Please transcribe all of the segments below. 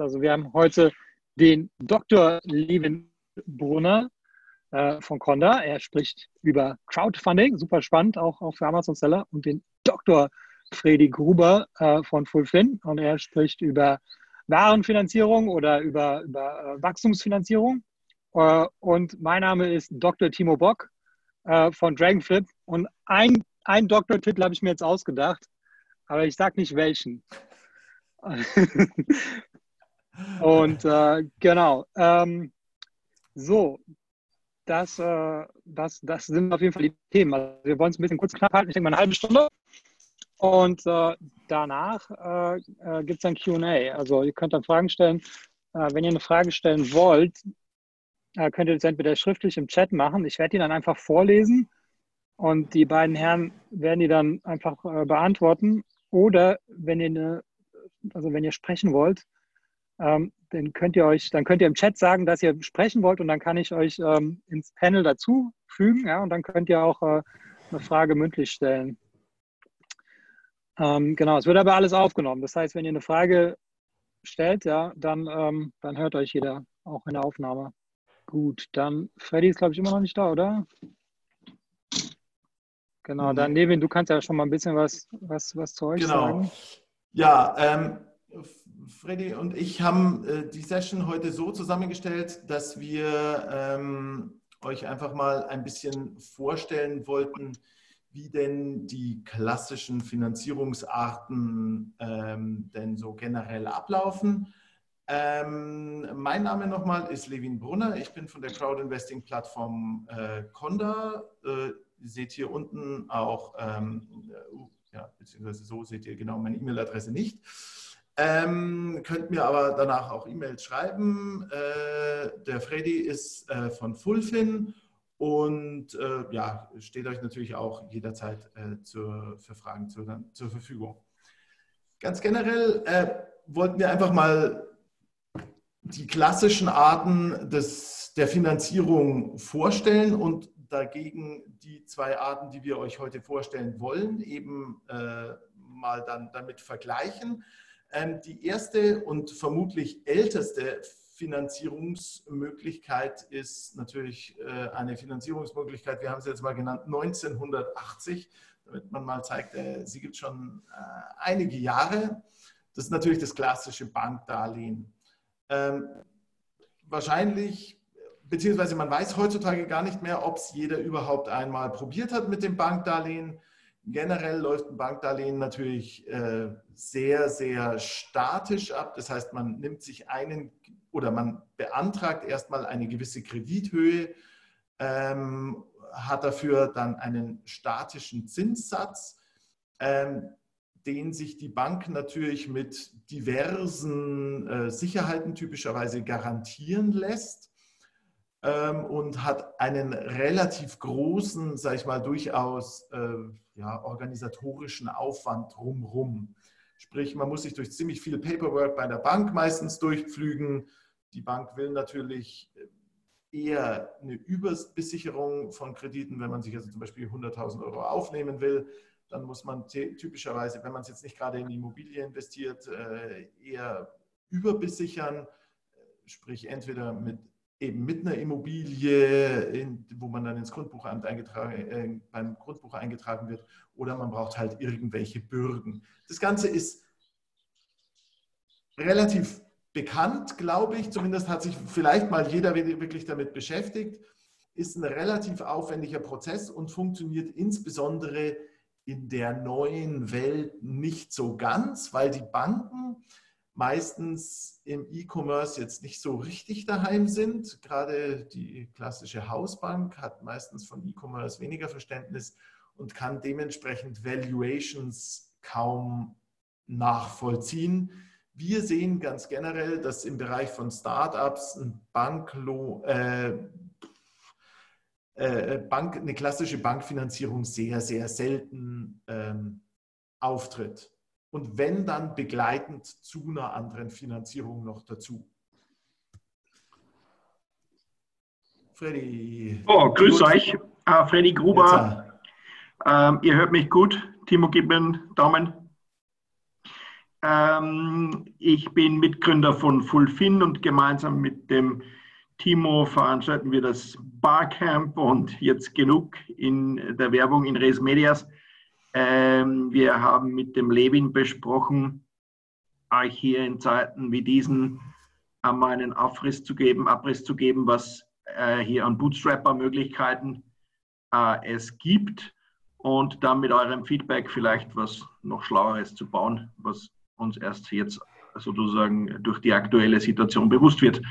Also wir haben heute den Dr. Levin Brunner äh, von Conda. Er spricht über Crowdfunding, super spannend, auch, für Amazon Seller. Und den Dr. Freddy Gruber äh, von Fulfin. Und er spricht über Warenfinanzierung oder über, über äh, Wachstumsfinanzierung. Und mein Name ist Dr. Timo Bock von Dragonflip. Und ein, ein Doktortitel habe ich mir jetzt ausgedacht, aber ich sage nicht welchen. Und äh, genau. Ähm, so, das, äh, das, das sind auf jeden Fall die Themen. Also wir wollen es ein bisschen kurz knapp halten. Ich denke mal eine halbe Stunde. Und äh, danach äh, äh, gibt es ein QA. Also ihr könnt dann Fragen stellen. Äh, wenn ihr eine Frage stellen wollt, könnt ihr das entweder schriftlich im Chat machen. Ich werde die dann einfach vorlesen und die beiden Herren werden die dann einfach beantworten. Oder wenn ihr eine, also wenn ihr sprechen wollt, ähm, dann könnt ihr euch, dann könnt ihr im Chat sagen, dass ihr sprechen wollt und dann kann ich euch ähm, ins Panel dazu fügen, ja, und dann könnt ihr auch äh, eine Frage mündlich stellen. Ähm, genau, es wird aber alles aufgenommen. Das heißt, wenn ihr eine Frage stellt, ja, dann, ähm, dann hört euch jeder auch in der Aufnahme. Gut, dann Freddy ist, glaube ich, immer noch nicht da, oder? Genau, dann Nevin, du kannst ja schon mal ein bisschen was, was, was zu euch genau. sagen. Ja, ähm, Freddy und ich haben äh, die Session heute so zusammengestellt, dass wir ähm, euch einfach mal ein bisschen vorstellen wollten, wie denn die klassischen Finanzierungsarten ähm, denn so generell ablaufen. Ähm, mein Name nochmal ist Levin Brunner. Ich bin von der Crowd-Investing-Plattform äh, Conda. Äh, seht hier unten auch, ähm, äh, ja, beziehungsweise so seht ihr genau meine E-Mail-Adresse nicht. Ähm, könnt mir aber danach auch E-Mails schreiben. Äh, der Freddy ist äh, von Fullfin und äh, ja, steht euch natürlich auch jederzeit äh, zur, für Fragen zur, zur Verfügung. Ganz generell äh, wollten wir einfach mal die klassischen Arten des, der Finanzierung vorstellen und dagegen die zwei Arten, die wir euch heute vorstellen wollen, eben äh, mal dann damit vergleichen. Ähm, die erste und vermutlich älteste Finanzierungsmöglichkeit ist natürlich äh, eine Finanzierungsmöglichkeit, wir haben sie jetzt mal genannt, 1980, damit man mal zeigt, äh, sie gibt schon äh, einige Jahre. Das ist natürlich das klassische Bankdarlehen. Ähm, wahrscheinlich, beziehungsweise man weiß heutzutage gar nicht mehr, ob es jeder überhaupt einmal probiert hat mit dem Bankdarlehen. Generell läuft ein Bankdarlehen natürlich äh, sehr, sehr statisch ab. Das heißt, man nimmt sich einen oder man beantragt erstmal eine gewisse Kredithöhe, ähm, hat dafür dann einen statischen Zinssatz, ähm, den sich die Bank natürlich mit diversen äh, Sicherheiten typischerweise garantieren lässt und hat einen relativ großen, sage ich mal, durchaus äh, ja, organisatorischen Aufwand drumherum. Sprich, man muss sich durch ziemlich viel Paperwork bei der Bank meistens durchpflügen. Die Bank will natürlich eher eine Überbesicherung von Krediten, wenn man sich also zum Beispiel 100.000 Euro aufnehmen will. Dann muss man typischerweise, wenn man es jetzt nicht gerade in Immobilie investiert, äh, eher überbesichern. Sprich, entweder mit eben mit einer Immobilie, in, wo man dann ins Grundbuchamt eingetragen, äh, beim Grundbuch eingetragen wird, oder man braucht halt irgendwelche Bürgen. Das Ganze ist relativ bekannt, glaube ich. Zumindest hat sich vielleicht mal jeder wirklich damit beschäftigt. Ist ein relativ aufwendiger Prozess und funktioniert insbesondere in der neuen Welt nicht so ganz, weil die Banken meistens im E-Commerce jetzt nicht so richtig daheim sind. Gerade die klassische Hausbank hat meistens von E-Commerce weniger Verständnis und kann dementsprechend Valuations kaum nachvollziehen. Wir sehen ganz generell, dass im Bereich von Startups ein Banklo, äh, äh, Bank, eine klassische Bankfinanzierung sehr, sehr selten ähm, auftritt und wenn dann begleitend zu einer anderen Finanzierung noch dazu. Freddy. Oh, grüß euch. Uh, Freddy Gruber. Ähm, ihr hört mich gut. Timo, gib mir einen Daumen. Ähm, ich bin Mitgründer von Fullfin und gemeinsam mit dem Timo veranstalten wir das Barcamp und jetzt genug in der Werbung in Res Medias. Ähm, wir haben mit dem Levin besprochen, euch hier in Zeiten wie diesen einmal einen Abriss zu geben, Abriss zu geben, was äh, hier an Bootstrapper-Möglichkeiten äh, es gibt und dann mit eurem Feedback vielleicht was noch Schlaueres zu bauen, was uns erst jetzt sozusagen durch die aktuelle Situation bewusst wird.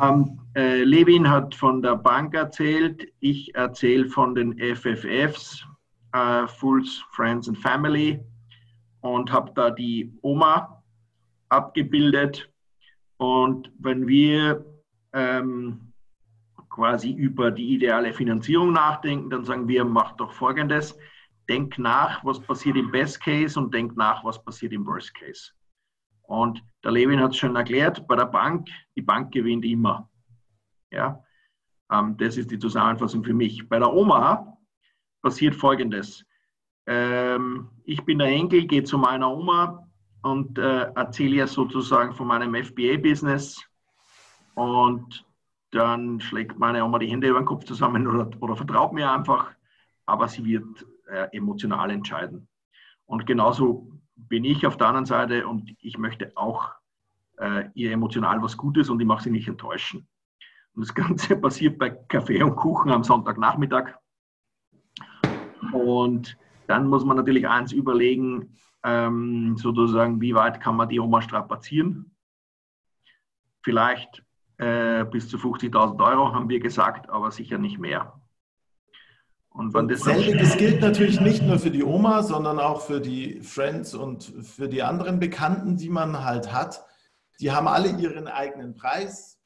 Ähm, äh, Levin hat von der Bank erzählt, ich erzähle von den FFFs, äh, Fools, Friends and Family und habe da die Oma abgebildet. Und wenn wir ähm, quasi über die ideale Finanzierung nachdenken, dann sagen wir, macht doch Folgendes, denk nach, was passiert im Best Case und denk nach, was passiert im Worst Case. Und der Levin hat es schon erklärt, bei der Bank, die Bank gewinnt immer. Ja, ähm, das ist die Zusammenfassung für mich. Bei der Oma passiert Folgendes. Ähm, ich bin der Enkel, gehe zu meiner Oma und äh, erzähle ihr sozusagen von meinem FBA-Business und dann schlägt meine Oma die Hände über den Kopf zusammen oder, oder vertraut mir einfach, aber sie wird äh, emotional entscheiden. Und genauso bin ich auf der anderen Seite und ich möchte auch äh, ihr emotional was Gutes und ich mache sie nicht enttäuschen. Und das Ganze passiert bei Kaffee und Kuchen am Sonntagnachmittag. Und dann muss man natürlich eins überlegen, ähm, sozusagen, wie weit kann man die Oma strapazieren? Vielleicht äh, bis zu 50.000 Euro haben wir gesagt, aber sicher nicht mehr. Und wenn das Selbiges gilt natürlich nicht nur für die Oma, sondern auch für die Friends und für die anderen Bekannten, die man halt hat. Die haben alle ihren eigenen Preis.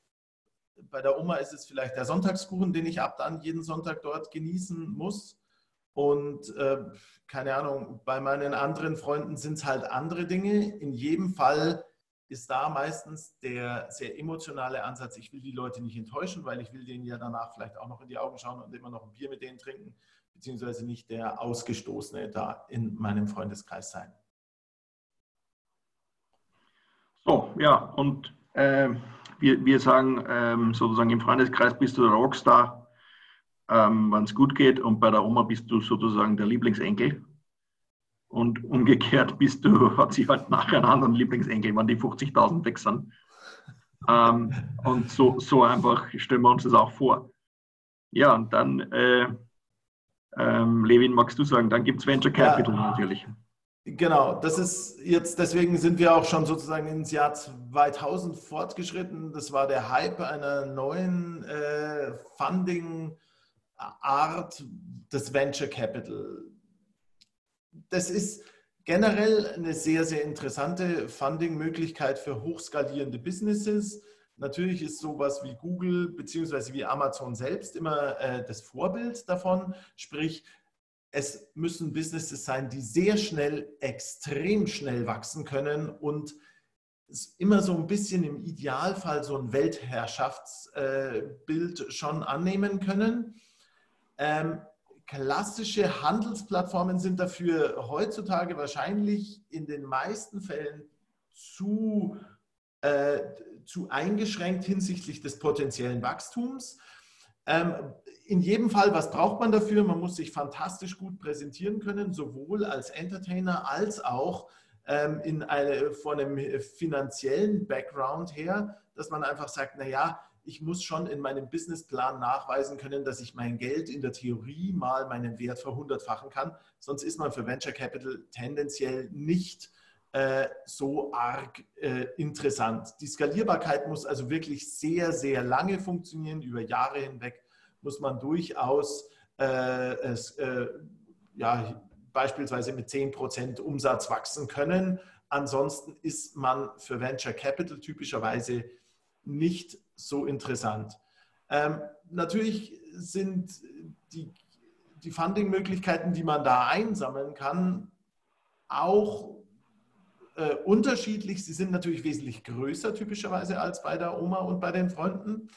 Bei der Oma ist es vielleicht der Sonntagskuchen, den ich ab dann jeden Sonntag dort genießen muss. Und äh, keine Ahnung, bei meinen anderen Freunden sind es halt andere Dinge. In jedem Fall ist da meistens der sehr emotionale Ansatz, ich will die Leute nicht enttäuschen, weil ich will denen ja danach vielleicht auch noch in die Augen schauen und immer noch ein Bier mit denen trinken, beziehungsweise nicht der Ausgestoßene da in meinem Freundeskreis sein. So, ja, und äh, wir, wir sagen ähm, sozusagen im Freundeskreis bist du der Rockstar, ähm, wenn es gut geht, und bei der Oma bist du sozusagen der Lieblingsenkel. Und umgekehrt bist du, hat sie halt nachher einen anderen Lieblingsenkel, wenn die 50.000 weg sind. Ähm, und so, so einfach stellen wir uns das auch vor. Ja, und dann, äh, ähm, Levin, magst du sagen, dann gibt es Venture Capital ja, natürlich. Genau, das ist jetzt, deswegen sind wir auch schon sozusagen ins Jahr 2000 fortgeschritten. Das war der Hype einer neuen äh, Funding-Art des Venture Capital das ist generell eine sehr, sehr interessante Funding-Möglichkeit für hochskalierende Businesses. Natürlich ist sowas wie Google bzw. wie Amazon selbst immer äh, das Vorbild davon. Sprich, es müssen Businesses sein, die sehr schnell, extrem schnell wachsen können und immer so ein bisschen im Idealfall so ein Weltherrschaftsbild äh, schon annehmen können. Ähm, klassische Handelsplattformen sind dafür heutzutage wahrscheinlich in den meisten Fällen zu, äh, zu eingeschränkt hinsichtlich des potenziellen Wachstums. Ähm, in jedem Fall, was braucht man dafür? Man muss sich fantastisch gut präsentieren können, sowohl als Entertainer als auch ähm, in eine, von einem finanziellen Background her, dass man einfach sagt, naja, ich muss schon in meinem Businessplan nachweisen können, dass ich mein Geld in der Theorie mal meinen Wert verhundertfachen kann. Sonst ist man für Venture Capital tendenziell nicht äh, so arg äh, interessant. Die Skalierbarkeit muss also wirklich sehr, sehr lange funktionieren. Über Jahre hinweg muss man durchaus äh, es, äh, ja, beispielsweise mit 10% Umsatz wachsen können. Ansonsten ist man für Venture Capital typischerweise nicht so interessant. Ähm, natürlich sind die, die Funding-Möglichkeiten, die man da einsammeln kann, auch äh, unterschiedlich. Sie sind natürlich wesentlich größer typischerweise als bei der Oma und bei den Freunden.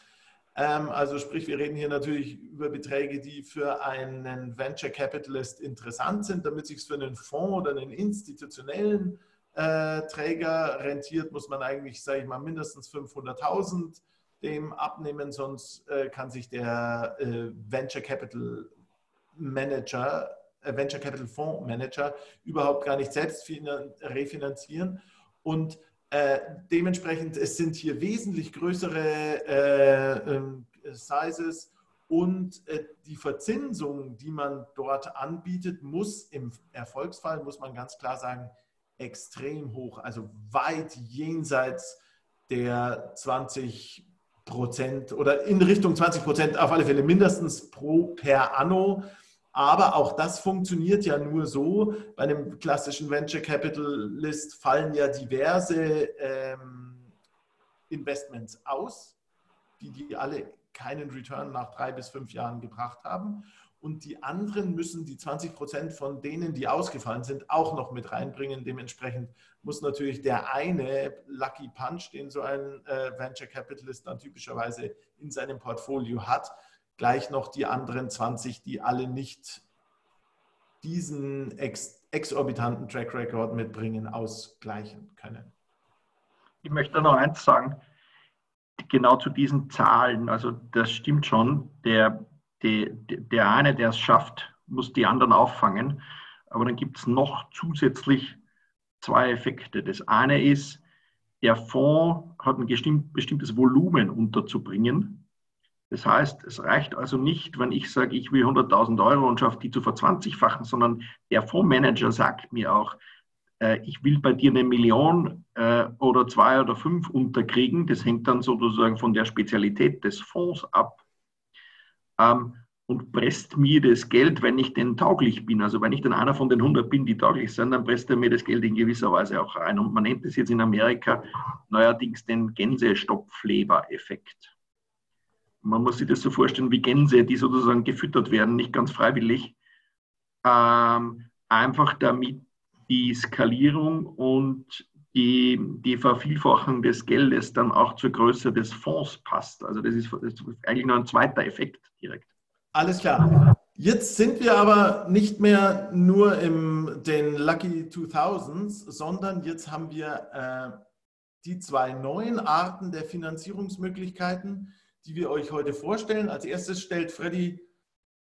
Ähm, also sprich, wir reden hier natürlich über Beträge, die für einen Venture Capitalist interessant sind, damit sich es für einen Fonds oder einen institutionellen Träger rentiert, muss man eigentlich, sage ich mal, mindestens 500.000 dem abnehmen, sonst äh, kann sich der äh, Venture Capital Manager, äh, Venture Capital Fonds Manager überhaupt gar nicht selbst refinanzieren. Und äh, dementsprechend, es sind hier wesentlich größere äh, ähm, Sizes und äh, die Verzinsung, die man dort anbietet, muss im Erfolgsfall, muss man ganz klar sagen, extrem hoch, also weit jenseits der 20 Prozent oder in Richtung 20 Prozent auf alle Fälle mindestens pro per anno. Aber auch das funktioniert ja nur so. Bei einem klassischen Venture Capitalist fallen ja diverse ähm, Investments aus, die, die alle keinen Return nach drei bis fünf Jahren gebracht haben und die anderen müssen die 20 Prozent von denen, die ausgefallen sind, auch noch mit reinbringen. Dementsprechend muss natürlich der eine Lucky Punch, den so ein äh, Venture Capitalist dann typischerweise in seinem Portfolio hat, gleich noch die anderen 20, die alle nicht diesen ex exorbitanten Track Record mitbringen, ausgleichen können. Ich möchte noch eins sagen, genau zu diesen Zahlen, also das stimmt schon, der die, der eine, der es schafft, muss die anderen auffangen. Aber dann gibt es noch zusätzlich zwei Effekte. Das eine ist, der Fonds hat ein bestimmtes Volumen unterzubringen. Das heißt, es reicht also nicht, wenn ich sage, ich will 100.000 Euro und schaffe die zu verzwanzigfachen, sondern der Fondsmanager sagt mir auch, äh, ich will bei dir eine Million äh, oder zwei oder fünf unterkriegen. Das hängt dann sozusagen von der Spezialität des Fonds ab ähm, und presst mir das Geld, wenn ich denn tauglich bin. Also wenn ich dann einer von den 100 bin, die tauglich sind, dann presst er mir das Geld in gewisser Weise auch rein. Und man nennt es jetzt in Amerika neuerdings den Gänsestopfleber-Effekt. Man muss sich das so vorstellen wie Gänse, die sozusagen gefüttert werden, nicht ganz freiwillig. Ähm, einfach damit die Skalierung und die, die Vervielfachung des Geldes dann auch zur Größe des Fonds passt. Also das ist, das ist eigentlich nur ein zweiter Effekt direkt. Alles klar. Jetzt sind wir aber nicht mehr nur in den Lucky 2000s, sondern jetzt haben wir äh, die zwei neuen Arten der Finanzierungsmöglichkeiten, die wir euch heute vorstellen. Als erstes stellt Freddy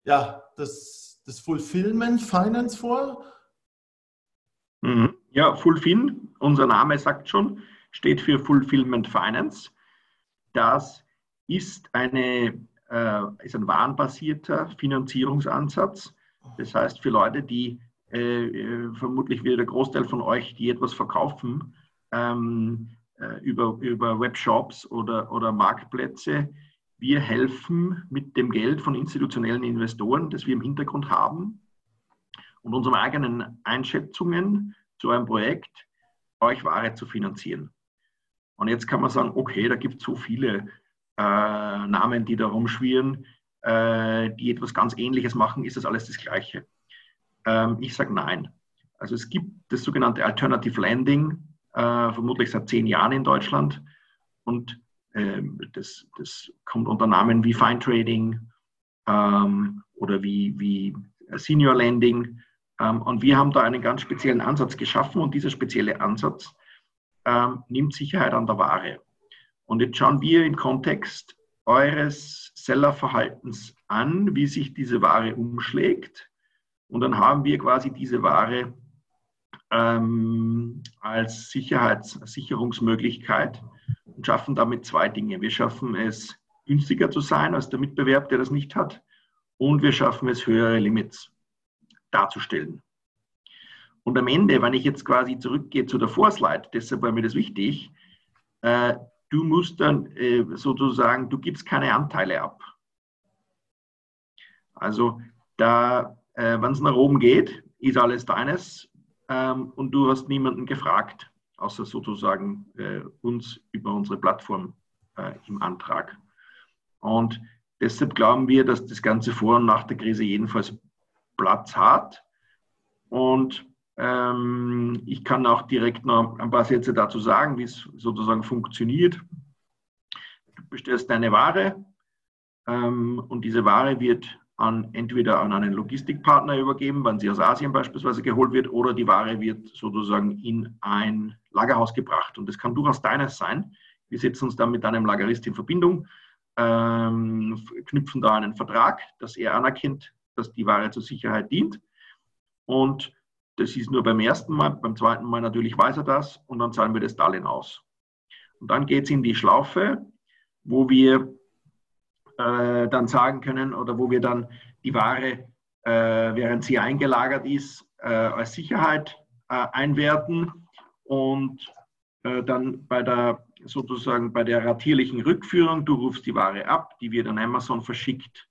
ja, das, das Fulfillment Finance vor. Mhm. Ja, Fulfin, unser Name sagt schon, steht für Fulfillment Finance. Das ist, eine, äh, ist ein warenbasierter Finanzierungsansatz. Das heißt, für Leute, die äh, äh vermutlich wieder der Großteil von euch, die etwas verkaufen, ähm, äh, über, über Webshops oder, oder Marktplätze, wir helfen mit dem Geld von institutionellen Investoren, das wir im Hintergrund haben und unseren eigenen Einschätzungen zu einem Projekt, euch Ware zu finanzieren. Und jetzt kann man sagen, okay, da gibt es so viele äh, Namen, die da rumschwirren, äh, die etwas ganz Ähnliches machen, ist das alles das Gleiche? Ähm, ich sage nein. Also es gibt das sogenannte Alternative Landing, äh, vermutlich seit zehn Jahren in Deutschland. Und ähm, das, das, kommt unter Namen wie Fine Trading ähm, oder wie, wie Senior Landing. Ähm, und wir haben da einen ganz speziellen Ansatz geschaffen und dieser spezielle Ansatz ähm, nimmt Sicherheit an der Ware. Und jetzt schauen wir im Kontext eures Sellerverhaltens an, wie sich diese Ware umschlägt. Und dann haben wir quasi diese Ware ähm, als Sicherheitssicherungsmöglichkeit und schaffen damit zwei Dinge. Wir schaffen es, günstiger zu sein als der Mitbewerb, der das nicht hat. Und wir schaffen es, höhere Limits darzustellen. Und am Ende, wenn ich jetzt quasi zurückgehe zu der Vorslide, deshalb war mir das wichtig, äh, du musst dann äh, sozusagen, du gibst keine Anteile ab. Also da, äh, wenn es nach oben geht, ist alles deines ähm, und du hast niemanden gefragt, außer sozusagen äh, uns über unsere Plattform äh, im Antrag. Und deshalb glauben wir, dass das Ganze vor und nach der Krise jedenfalls Platz hat. Und ähm, ich kann auch direkt noch ein paar Sätze dazu sagen, wie es sozusagen funktioniert. Du bestellst deine Ware ähm, und diese Ware wird an, entweder an einen Logistikpartner übergeben, wenn sie aus Asien beispielsweise geholt wird, oder die Ware wird sozusagen in ein Lagerhaus gebracht. Und das kann durchaus deines sein. Wir setzen uns dann mit einem Lagerist in Verbindung, ähm, knüpfen da einen Vertrag, dass er anerkennt, dass die Ware zur Sicherheit dient. Und das ist nur beim ersten Mal, beim zweiten Mal natürlich weiß er das und dann zahlen wir das Darlehen aus. Und dann geht es in die Schlaufe, wo wir äh, dann sagen können oder wo wir dann die Ware, äh, während sie eingelagert ist, äh, als Sicherheit äh, einwerten und äh, dann bei der sozusagen bei der ratierlichen Rückführung, du rufst die Ware ab, die wird an Amazon verschickt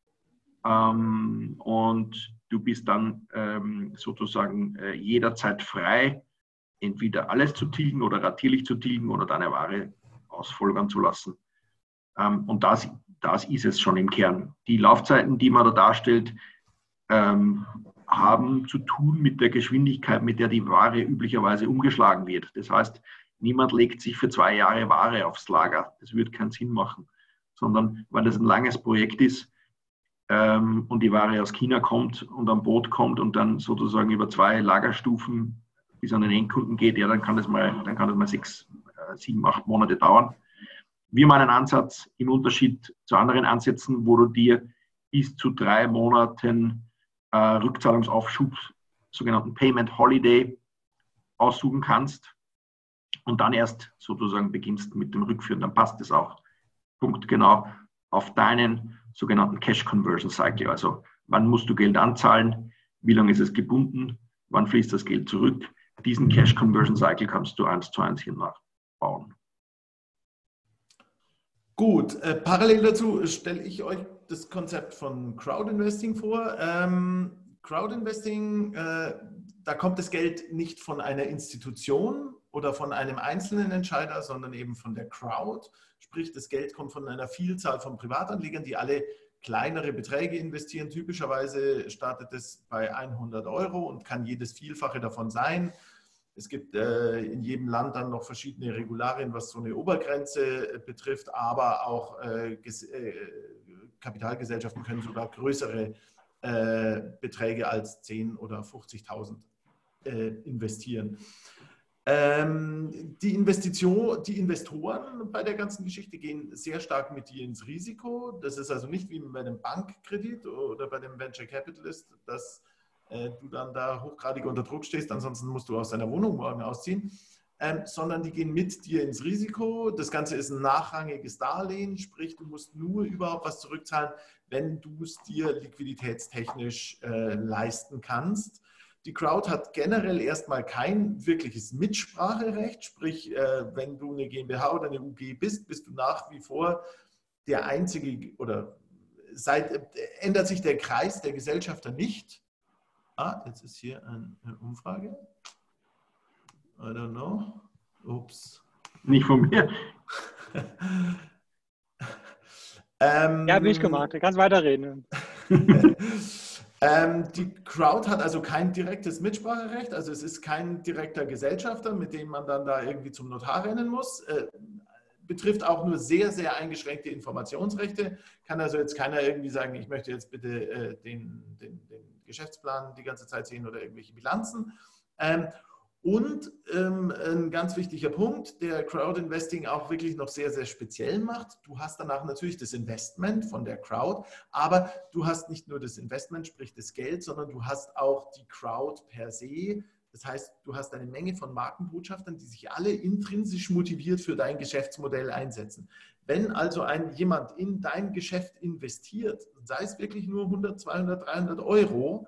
ähm, und du bist dann ähm, sozusagen äh, jederzeit frei, entweder alles zu tilgen oder ratierlich zu tilgen oder deine Ware ausfolgern zu lassen. Ähm, und das, das ist es schon im Kern. Die Laufzeiten, die man da darstellt, ähm, haben zu tun mit der Geschwindigkeit, mit der die Ware üblicherweise umgeschlagen wird. Das heißt, niemand legt sich für zwei Jahre Ware aufs Lager. Das würde keinen Sinn machen. Sondern weil das ein langes Projekt ist ähm, und die Ware aus China kommt und am Boot kommt und dann sozusagen über zwei Lagerstufen bis an den Endkunden geht, ja, dann kann das mal, dann kann das mal sechs, äh, sieben, acht Monate dauern. Wir meinen Ansatz im Unterschied zu anderen Ansätzen, wo du dir bis zu drei Monaten äh, Rückzahlungsaufschub, sogenannten Payment Holiday, aussuchen kannst und dann erst sozusagen beginnst mit dem Rückführen. Dann passt es auch punktgenau auf deinen sogenannten Cash Conversion Cycle. Also wann musst du Geld anzahlen, wie lange ist es gebunden, wann fließt das Geld zurück. Diesen Cash Conversion Cycle kannst du eins zu eins hier nachbauen. Gut, äh, parallel dazu stelle ich euch das Konzept von Crowdinvesting vor. Ähm, Crowdinvesting, äh, da kommt das Geld nicht von einer Institution oder von einem einzelnen Entscheider, sondern eben von der Crowd. Sprich, das Geld kommt von einer Vielzahl von Privatanlegern, die alle kleinere Beträge investieren. Typischerweise startet es bei 100 Euro und kann jedes Vielfache davon sein. Es gibt äh, in jedem Land dann noch verschiedene Regularien, was so eine Obergrenze äh, betrifft, aber auch äh, äh Kapitalgesellschaften können sogar größere äh, Beträge als 10.000 oder 50.000 äh, investieren. Ähm, die, Investition, die Investoren bei der ganzen Geschichte gehen sehr stark mit dir ins Risiko. Das ist also nicht wie bei einem Bankkredit oder bei dem Venture Capitalist, dass äh, du dann da hochgradig unter Druck stehst, ansonsten musst du aus deiner Wohnung morgen ausziehen, ähm, sondern die gehen mit dir ins Risiko. Das Ganze ist ein nachrangiges Darlehen, sprich, du musst nur überhaupt was zurückzahlen, wenn du es dir liquiditätstechnisch äh, leisten kannst. Die Crowd hat generell erstmal kein wirkliches Mitspracherecht, sprich, äh, wenn du eine GmbH oder eine UG bist, bist du nach wie vor der einzige oder seit, äh, ändert sich der Kreis der Gesellschafter nicht. Ah, jetzt ist hier eine Umfrage. I don't know. Ups. Nicht von mir. ähm, ja, bin ich gemacht. Du kannst weiterreden. ähm, die Crowd hat also kein direktes Mitspracherecht. Also es ist kein direkter Gesellschafter, mit dem man dann da irgendwie zum Notar rennen muss. Äh, betrifft auch nur sehr, sehr eingeschränkte Informationsrechte. Kann also jetzt keiner irgendwie sagen, ich möchte jetzt bitte äh, den, den, den Geschäftsplan die ganze Zeit sehen oder irgendwelche Bilanzen. Ähm, und ähm, ein ganz wichtiger Punkt, der Crowd Investing auch wirklich noch sehr, sehr speziell macht. Du hast danach natürlich das Investment von der Crowd, aber du hast nicht nur das Investment, sprich das Geld, sondern du hast auch die Crowd per se. Das heißt, du hast eine Menge von Markenbotschaftern, die sich alle intrinsisch motiviert für dein Geschäftsmodell einsetzen. Wenn also ein, jemand in dein Geschäft investiert, sei es wirklich nur 100, 200, 300 Euro,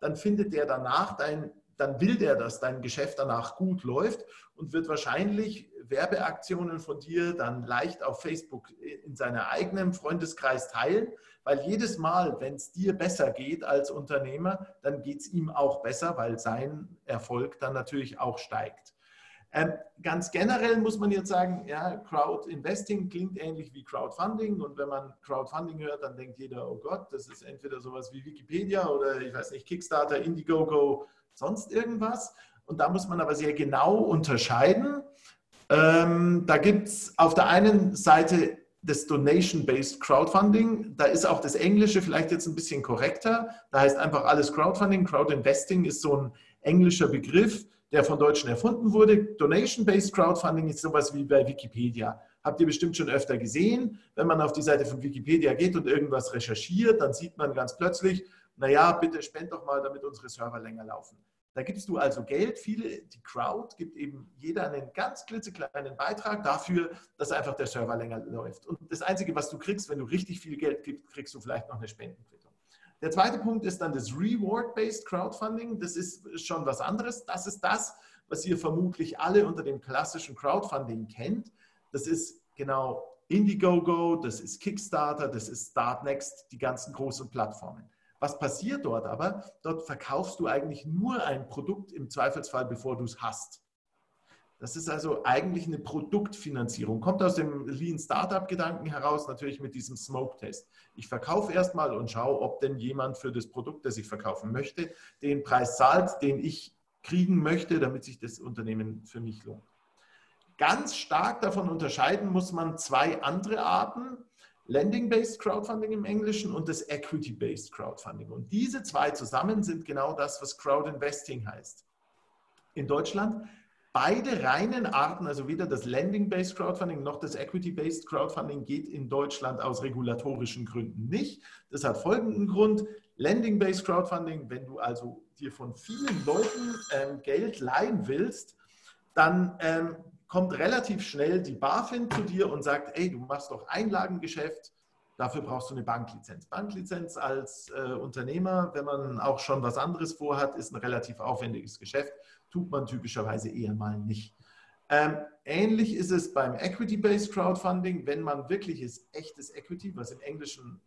dann findet der danach dein, dann will der, dass dein Geschäft danach gut läuft und wird wahrscheinlich Werbeaktionen von dir dann leicht auf Facebook in seinem eigenen Freundeskreis teilen, weil jedes Mal, wenn es dir besser geht als Unternehmer, dann geht es ihm auch besser, weil sein Erfolg dann natürlich auch steigt. Ähm, ganz generell muss man jetzt sagen, ja, Crowd Investing klingt ähnlich wie Crowdfunding und wenn man Crowdfunding hört, dann denkt jeder, oh Gott, das ist entweder sowas wie Wikipedia oder ich weiß nicht, Kickstarter, Indiegogo, sonst irgendwas. Und da muss man aber sehr genau unterscheiden. Ähm, da gibt es auf der einen Seite das Donation-Based Crowdfunding. Da ist auch das Englische vielleicht jetzt ein bisschen korrekter. Da heißt einfach alles Crowdfunding. Crowdinvesting ist so ein englischer Begriff, der von Deutschen erfunden wurde. Donation-Based Crowdfunding ist sowas wie bei Wikipedia. Habt ihr bestimmt schon öfter gesehen. Wenn man auf die Seite von Wikipedia geht und irgendwas recherchiert, dann sieht man ganz plötzlich, naja, bitte spend doch mal, damit unsere Server länger laufen. Da gibst du also Geld. Viele, die Crowd gibt eben jeder einen ganz klitzekleinen Beitrag dafür, dass einfach der Server länger läuft. Und das Einzige, was du kriegst, wenn du richtig viel Geld gibst, kriegst du vielleicht noch eine Spendenquittung. Der zweite Punkt ist dann das Reward-Based Crowdfunding. Das ist schon was anderes. Das ist das, was ihr vermutlich alle unter dem klassischen Crowdfunding kennt. Das ist genau Indiegogo, das ist Kickstarter, das ist Startnext, die ganzen großen Plattformen. Was passiert dort aber? Dort verkaufst du eigentlich nur ein Produkt im Zweifelsfall, bevor du es hast. Das ist also eigentlich eine Produktfinanzierung. Kommt aus dem Lean Startup-Gedanken heraus, natürlich mit diesem Smoke-Test. Ich verkaufe erstmal und schaue, ob denn jemand für das Produkt, das ich verkaufen möchte, den Preis zahlt, den ich kriegen möchte, damit sich das Unternehmen für mich lohnt. Ganz stark davon unterscheiden muss man zwei andere Arten. Lending-Based Crowdfunding im Englischen und das Equity-Based Crowdfunding. Und diese zwei zusammen sind genau das, was Crowd-Investing heißt. In Deutschland beide reinen Arten, also weder das Lending-Based Crowdfunding noch das Equity-Based Crowdfunding geht in Deutschland aus regulatorischen Gründen nicht. Das hat folgenden Grund. Lending-Based Crowdfunding, wenn du also dir von vielen Leuten ähm, Geld leihen willst, dann ähm, kommt relativ schnell die BaFin zu dir und sagt, ey, du machst doch Einlagengeschäft, dafür brauchst du eine Banklizenz. Banklizenz als äh, Unternehmer, wenn man auch schon was anderes vorhat, ist ein relativ aufwendiges Geschäft, tut man typischerweise eher mal nicht. Ähm, ähnlich ist es beim Equity-Based Crowdfunding, wenn man wirkliches echtes Equity, was im Englischen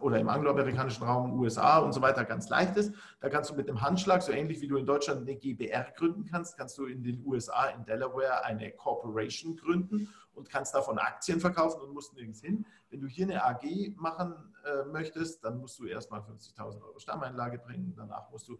oder im angloamerikanischen Raum, USA und so weiter ganz leicht ist. Da kannst du mit einem Handschlag, so ähnlich wie du in Deutschland eine GBR gründen kannst, kannst du in den USA, in Delaware eine Corporation gründen und kannst davon Aktien verkaufen und musst nirgends hin. Wenn du hier eine AG machen äh, möchtest, dann musst du erstmal 50.000 Euro Stammeinlage bringen. Danach musst du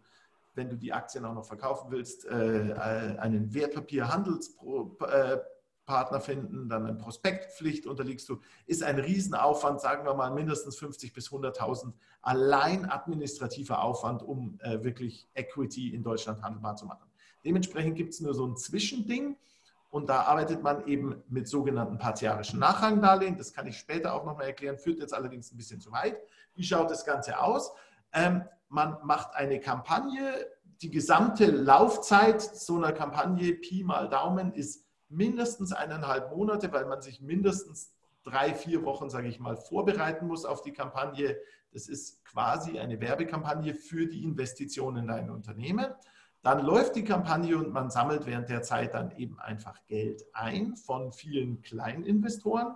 wenn du die Aktien auch noch verkaufen willst, äh, einen Wertpapierhandelsprozess Partner finden, dann eine Prospektpflicht unterliegst du, ist ein Riesenaufwand, sagen wir mal mindestens 50 bis 100.000 allein administrativer Aufwand, um äh, wirklich Equity in Deutschland handelbar zu machen. Dementsprechend gibt es nur so ein Zwischending und da arbeitet man eben mit sogenannten partiarischen Nachrangdarlehen. Das kann ich später auch nochmal erklären, führt jetzt allerdings ein bisschen zu weit. Wie schaut das Ganze aus? Ähm, man macht eine Kampagne, die gesamte Laufzeit so einer Kampagne, Pi mal Daumen, ist mindestens eineinhalb Monate, weil man sich mindestens drei, vier Wochen, sage ich mal, vorbereiten muss auf die Kampagne. Das ist quasi eine Werbekampagne für die Investition in dein Unternehmen. Dann läuft die Kampagne und man sammelt während der Zeit dann eben einfach Geld ein von vielen Kleininvestoren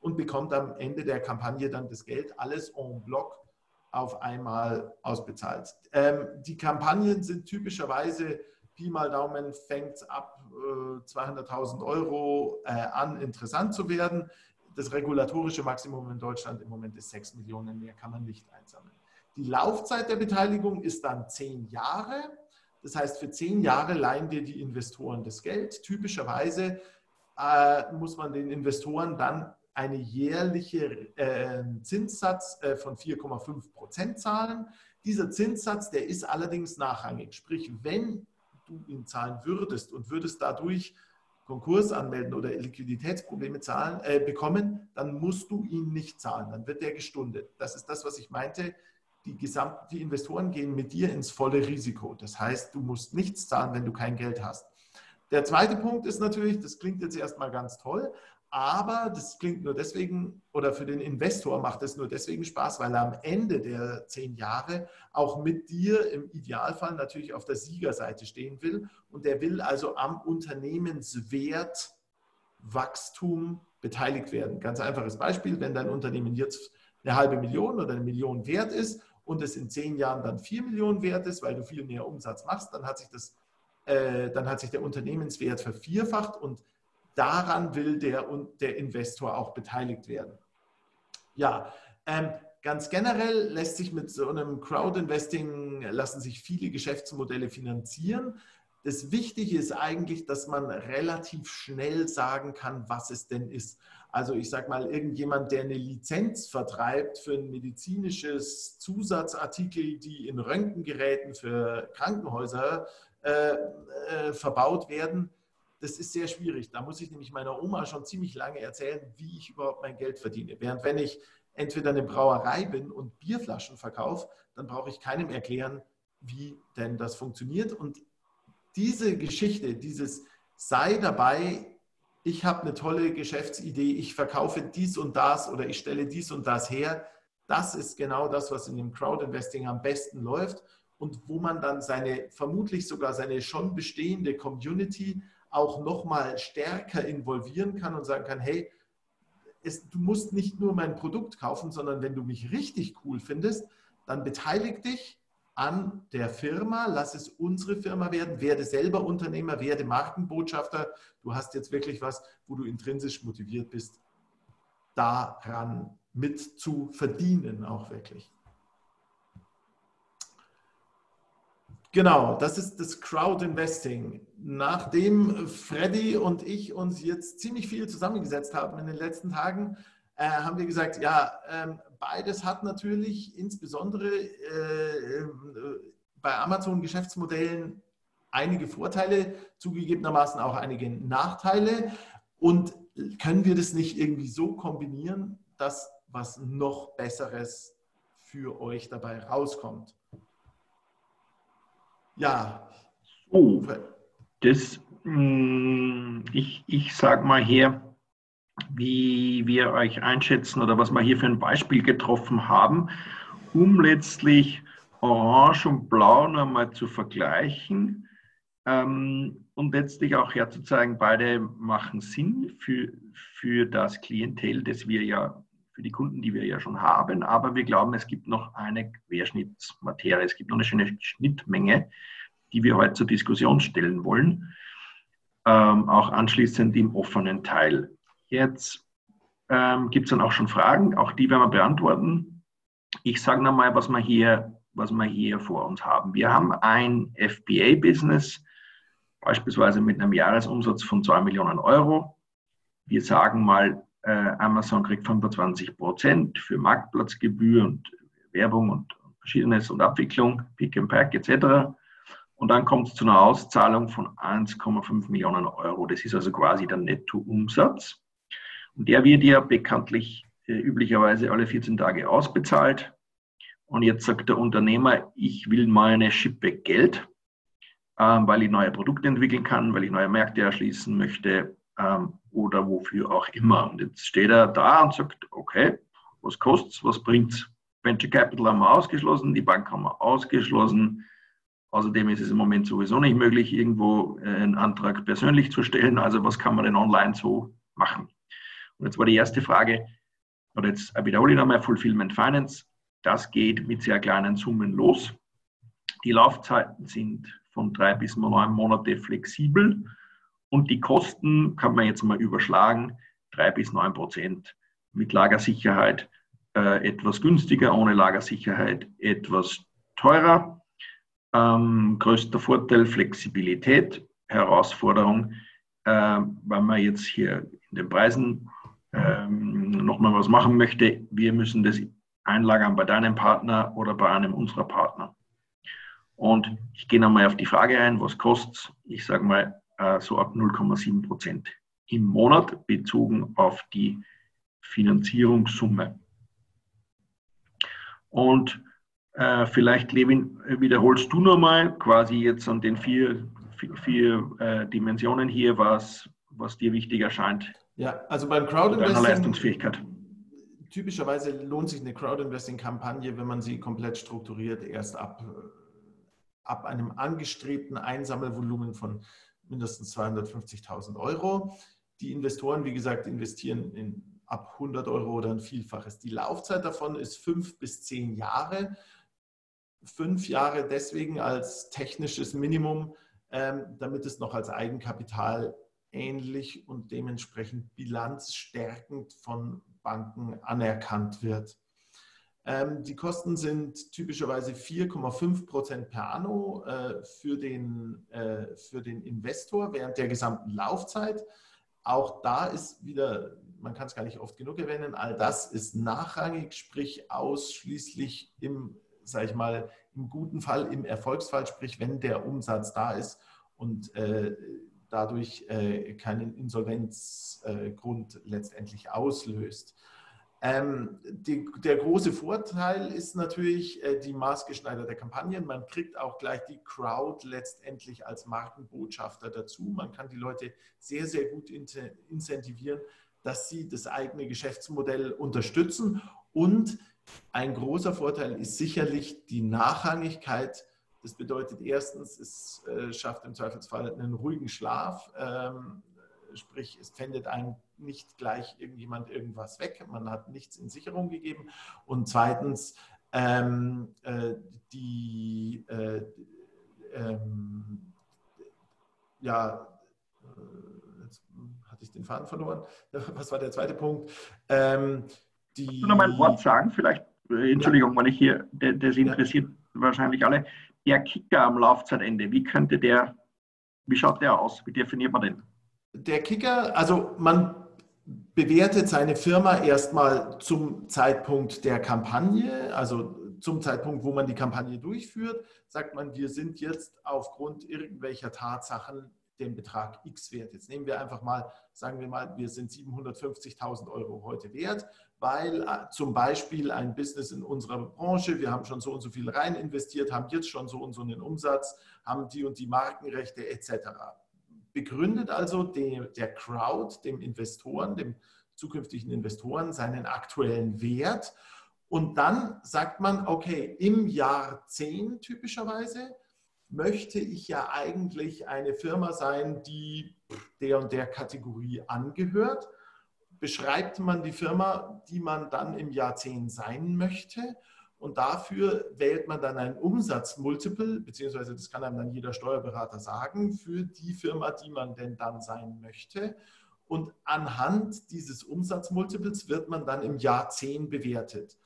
und bekommt am Ende der Kampagne dann das Geld alles en bloc auf einmal ausbezahlt. Ähm, die Kampagnen sind typischerweise Pi mal Daumen fängt ab 200.000 Euro äh, an, interessant zu werden. Das regulatorische Maximum in Deutschland im Moment ist 6 Millionen, mehr kann man nicht einsammeln. Die Laufzeit der Beteiligung ist dann 10 Jahre. Das heißt, für 10 Jahre leihen dir die Investoren das Geld. Typischerweise äh, muss man den Investoren dann einen jährlichen äh, Zinssatz äh, von 4,5 Prozent zahlen. Dieser Zinssatz, der ist allerdings nachrangig. Sprich, wenn du ihn zahlen würdest und würdest dadurch Konkurs anmelden oder Liquiditätsprobleme zahlen, äh, bekommen, dann musst du ihn nicht zahlen. Dann wird der gestundet. Das ist das, was ich meinte. Die, Gesamt, die Investoren gehen mit dir ins volle Risiko. Das heißt, du musst nichts zahlen, wenn du kein Geld hast. Der zweite Punkt ist natürlich, das klingt jetzt erstmal ganz toll, aber das klingt nur deswegen, oder für den Investor macht es nur deswegen Spaß, weil er am Ende der zehn Jahre auch mit dir im Idealfall natürlich auf der Siegerseite stehen will. Und der will also am Unternehmenswertwachstum beteiligt werden. Ganz einfaches Beispiel, wenn dein Unternehmen jetzt eine halbe Million oder eine Million wert ist und es in zehn Jahren dann vier Millionen wert ist, weil du viel mehr Umsatz machst, dann hat sich, das, äh, dann hat sich der Unternehmenswert vervierfacht und daran will der, der Investor auch beteiligt werden. Ja, ähm, ganz generell lässt sich mit so einem Crowd-Investing, lassen sich viele Geschäftsmodelle finanzieren. Das Wichtige ist eigentlich, dass man relativ schnell sagen kann, was es denn ist. Also ich sage mal, irgendjemand, der eine Lizenz vertreibt für ein medizinisches Zusatzartikel, die in Röntgengeräten für Krankenhäuser äh, äh, verbaut werden, das ist sehr schwierig. Da muss ich nämlich meiner Oma schon ziemlich lange erzählen, wie ich überhaupt mein Geld verdiene. Während wenn ich entweder eine Brauerei bin und Bierflaschen verkaufe, dann brauche ich keinem erklären, wie denn das funktioniert. Und diese Geschichte, dieses sei dabei, ich habe eine tolle Geschäftsidee, ich verkaufe dies und das oder ich stelle dies und das her, das ist genau das, was in dem Crowdinvesting am besten läuft und wo man dann seine, vermutlich sogar seine schon bestehende Community auch nochmal stärker involvieren kann und sagen kann, hey, es, du musst nicht nur mein Produkt kaufen, sondern wenn du mich richtig cool findest, dann beteilig dich an der Firma, lass es unsere Firma werden, werde selber Unternehmer, werde Markenbotschafter. Du hast jetzt wirklich was, wo du intrinsisch motiviert bist, daran mit zu verdienen, auch wirklich. Genau, das ist das Crowd Investing. Nachdem Freddy und ich uns jetzt ziemlich viel zusammengesetzt haben in den letzten Tagen, äh, haben wir gesagt, ja, ähm, beides hat natürlich insbesondere äh, bei Amazon-Geschäftsmodellen einige Vorteile, zugegebenermaßen auch einige Nachteile. Und können wir das nicht irgendwie so kombinieren, dass was noch Besseres für euch dabei rauskommt? Ja. So, das, mm, ich, ich sage mal hier, wie wir euch einschätzen oder was wir hier für ein Beispiel getroffen haben, um letztlich Orange und Blau nochmal zu vergleichen ähm, und letztlich auch herzuzeigen, beide machen Sinn für, für das Klientel, das wir ja, für die Kunden, die wir ja schon haben, aber wir glauben, es gibt noch eine Querschnittsmaterie, es gibt noch eine schöne Schnittmenge, die wir heute zur Diskussion stellen wollen, ähm, auch anschließend im offenen Teil. Jetzt ähm, gibt es dann auch schon Fragen, auch die werden wir beantworten. Ich sage nochmal, was wir hier, was wir hier vor uns haben. Wir haben ein FBA-Business, beispielsweise mit einem Jahresumsatz von 2 Millionen Euro. Wir sagen mal, Amazon kriegt 25 Prozent für Marktplatzgebühr und Werbung und Verschiedenes und Abwicklung, Pick and Pack etc. Und dann kommt es zu einer Auszahlung von 1,5 Millionen Euro. Das ist also quasi der Nettoumsatz. Und der wird ja bekanntlich äh, üblicherweise alle 14 Tage ausbezahlt. Und jetzt sagt der Unternehmer, ich will meine Schippe Geld, ähm, weil ich neue Produkte entwickeln kann, weil ich neue Märkte erschließen möchte ähm, oder wofür auch immer. Und jetzt steht er da und sagt, okay, was kostet's, was bringt's? Venture Capital haben wir ausgeschlossen, die Bank haben wir ausgeschlossen. Außerdem ist es im Moment sowieso nicht möglich, irgendwo äh, einen Antrag persönlich zu stellen. Also was kann man denn online so machen? Und jetzt war die erste Frage, oder jetzt wiederhole ich nochmal, Fulfillment Finance, das geht mit sehr kleinen Summen los. Die Laufzeiten sind von drei bis neun Monate flexibel und die Kosten kann man jetzt mal überschlagen, drei bis neun Prozent mit Lagersicherheit äh, etwas günstiger, ohne Lagersicherheit etwas teurer. Ähm, größter Vorteil Flexibilität, Herausforderung, äh, weil man jetzt hier in den Preisen ähm, nochmal was machen möchte, wir müssen das einlagern bei deinem Partner oder bei einem unserer Partner. Und ich gehe nochmal auf die Frage ein, was kostet? Ich sage mal so ab 0,7 Prozent im Monat bezogen auf die Finanzierungssumme. Und äh, vielleicht, Levin, wiederholst du nochmal quasi jetzt an den vier, vier, vier äh, Dimensionen hier, was, was dir wichtig erscheint ja, also beim Crowdinvesting. Leistungsfähigkeit. Typischerweise lohnt sich eine Crowdinvesting-Kampagne, wenn man sie komplett strukturiert, erst ab, ab einem angestrebten Einsammelvolumen von mindestens 250.000 Euro. Die Investoren, wie gesagt, investieren in, ab 100 Euro oder ein Vielfaches. Die Laufzeit davon ist fünf bis zehn Jahre. Fünf Jahre deswegen als technisches Minimum, ähm, damit es noch als Eigenkapital ähnlich und dementsprechend bilanzstärkend von Banken anerkannt wird. Ähm, die Kosten sind typischerweise 4,5 Prozent per anno äh, für, den, äh, für den Investor während der gesamten Laufzeit. Auch da ist wieder, man kann es gar nicht oft genug erwähnen, all das ist nachrangig, sprich ausschließlich im, sage ich mal, im guten Fall, im Erfolgsfall, sprich wenn der Umsatz da ist und äh, dadurch keinen Insolvenzgrund letztendlich auslöst. Ähm, die, der große Vorteil ist natürlich äh, die maßgeschneiderte Kampagnen. Man kriegt auch gleich die Crowd letztendlich als Markenbotschafter dazu. Man kann die Leute sehr, sehr gut incentivieren, dass sie das eigene Geschäftsmodell unterstützen. Und ein großer Vorteil ist sicherlich die Nachrangigkeit. Das bedeutet erstens, es äh, schafft im Zweifelsfall einen ruhigen Schlaf. Ähm, sprich, es pfändet ein nicht gleich irgendjemand irgendwas weg, man hat nichts in Sicherung gegeben. Und zweitens, ähm, äh, die, äh, ähm, ja, äh, jetzt hatte ich den Faden verloren. Was war der zweite Punkt? Ähm, die, Kannst du noch mal ein Wort sagen? Vielleicht, äh, Entschuldigung, ja. wenn ich hier, das interessiert ja. wahrscheinlich alle. Der Kicker am Laufzeitende, wie könnte der, wie schaut der aus? Wie definiert man den? Der Kicker, also man bewertet seine Firma erstmal zum Zeitpunkt der Kampagne, also zum Zeitpunkt, wo man die Kampagne durchführt, sagt man, wir sind jetzt aufgrund irgendwelcher Tatsachen den Betrag X wert. Jetzt nehmen wir einfach mal, sagen wir mal, wir sind 750.000 Euro heute wert, weil äh, zum Beispiel ein Business in unserer Branche, wir haben schon so und so viel rein investiert, haben jetzt schon so und so einen Umsatz, haben die und die Markenrechte etc begründet also der, der Crowd, dem Investoren, dem zukünftigen Investoren, seinen aktuellen Wert. Und dann sagt man, okay, im Jahr 10 typischerweise möchte ich ja eigentlich eine Firma sein, die der und der Kategorie angehört. Beschreibt man die Firma, die man dann im Jahr 10 sein möchte und dafür wählt man dann ein Umsatzmultiple, beziehungsweise das kann einem dann jeder Steuerberater sagen, für die Firma, die man denn dann sein möchte. Und anhand dieses Umsatzmultiples wird man dann im Jahr 10 bewertet.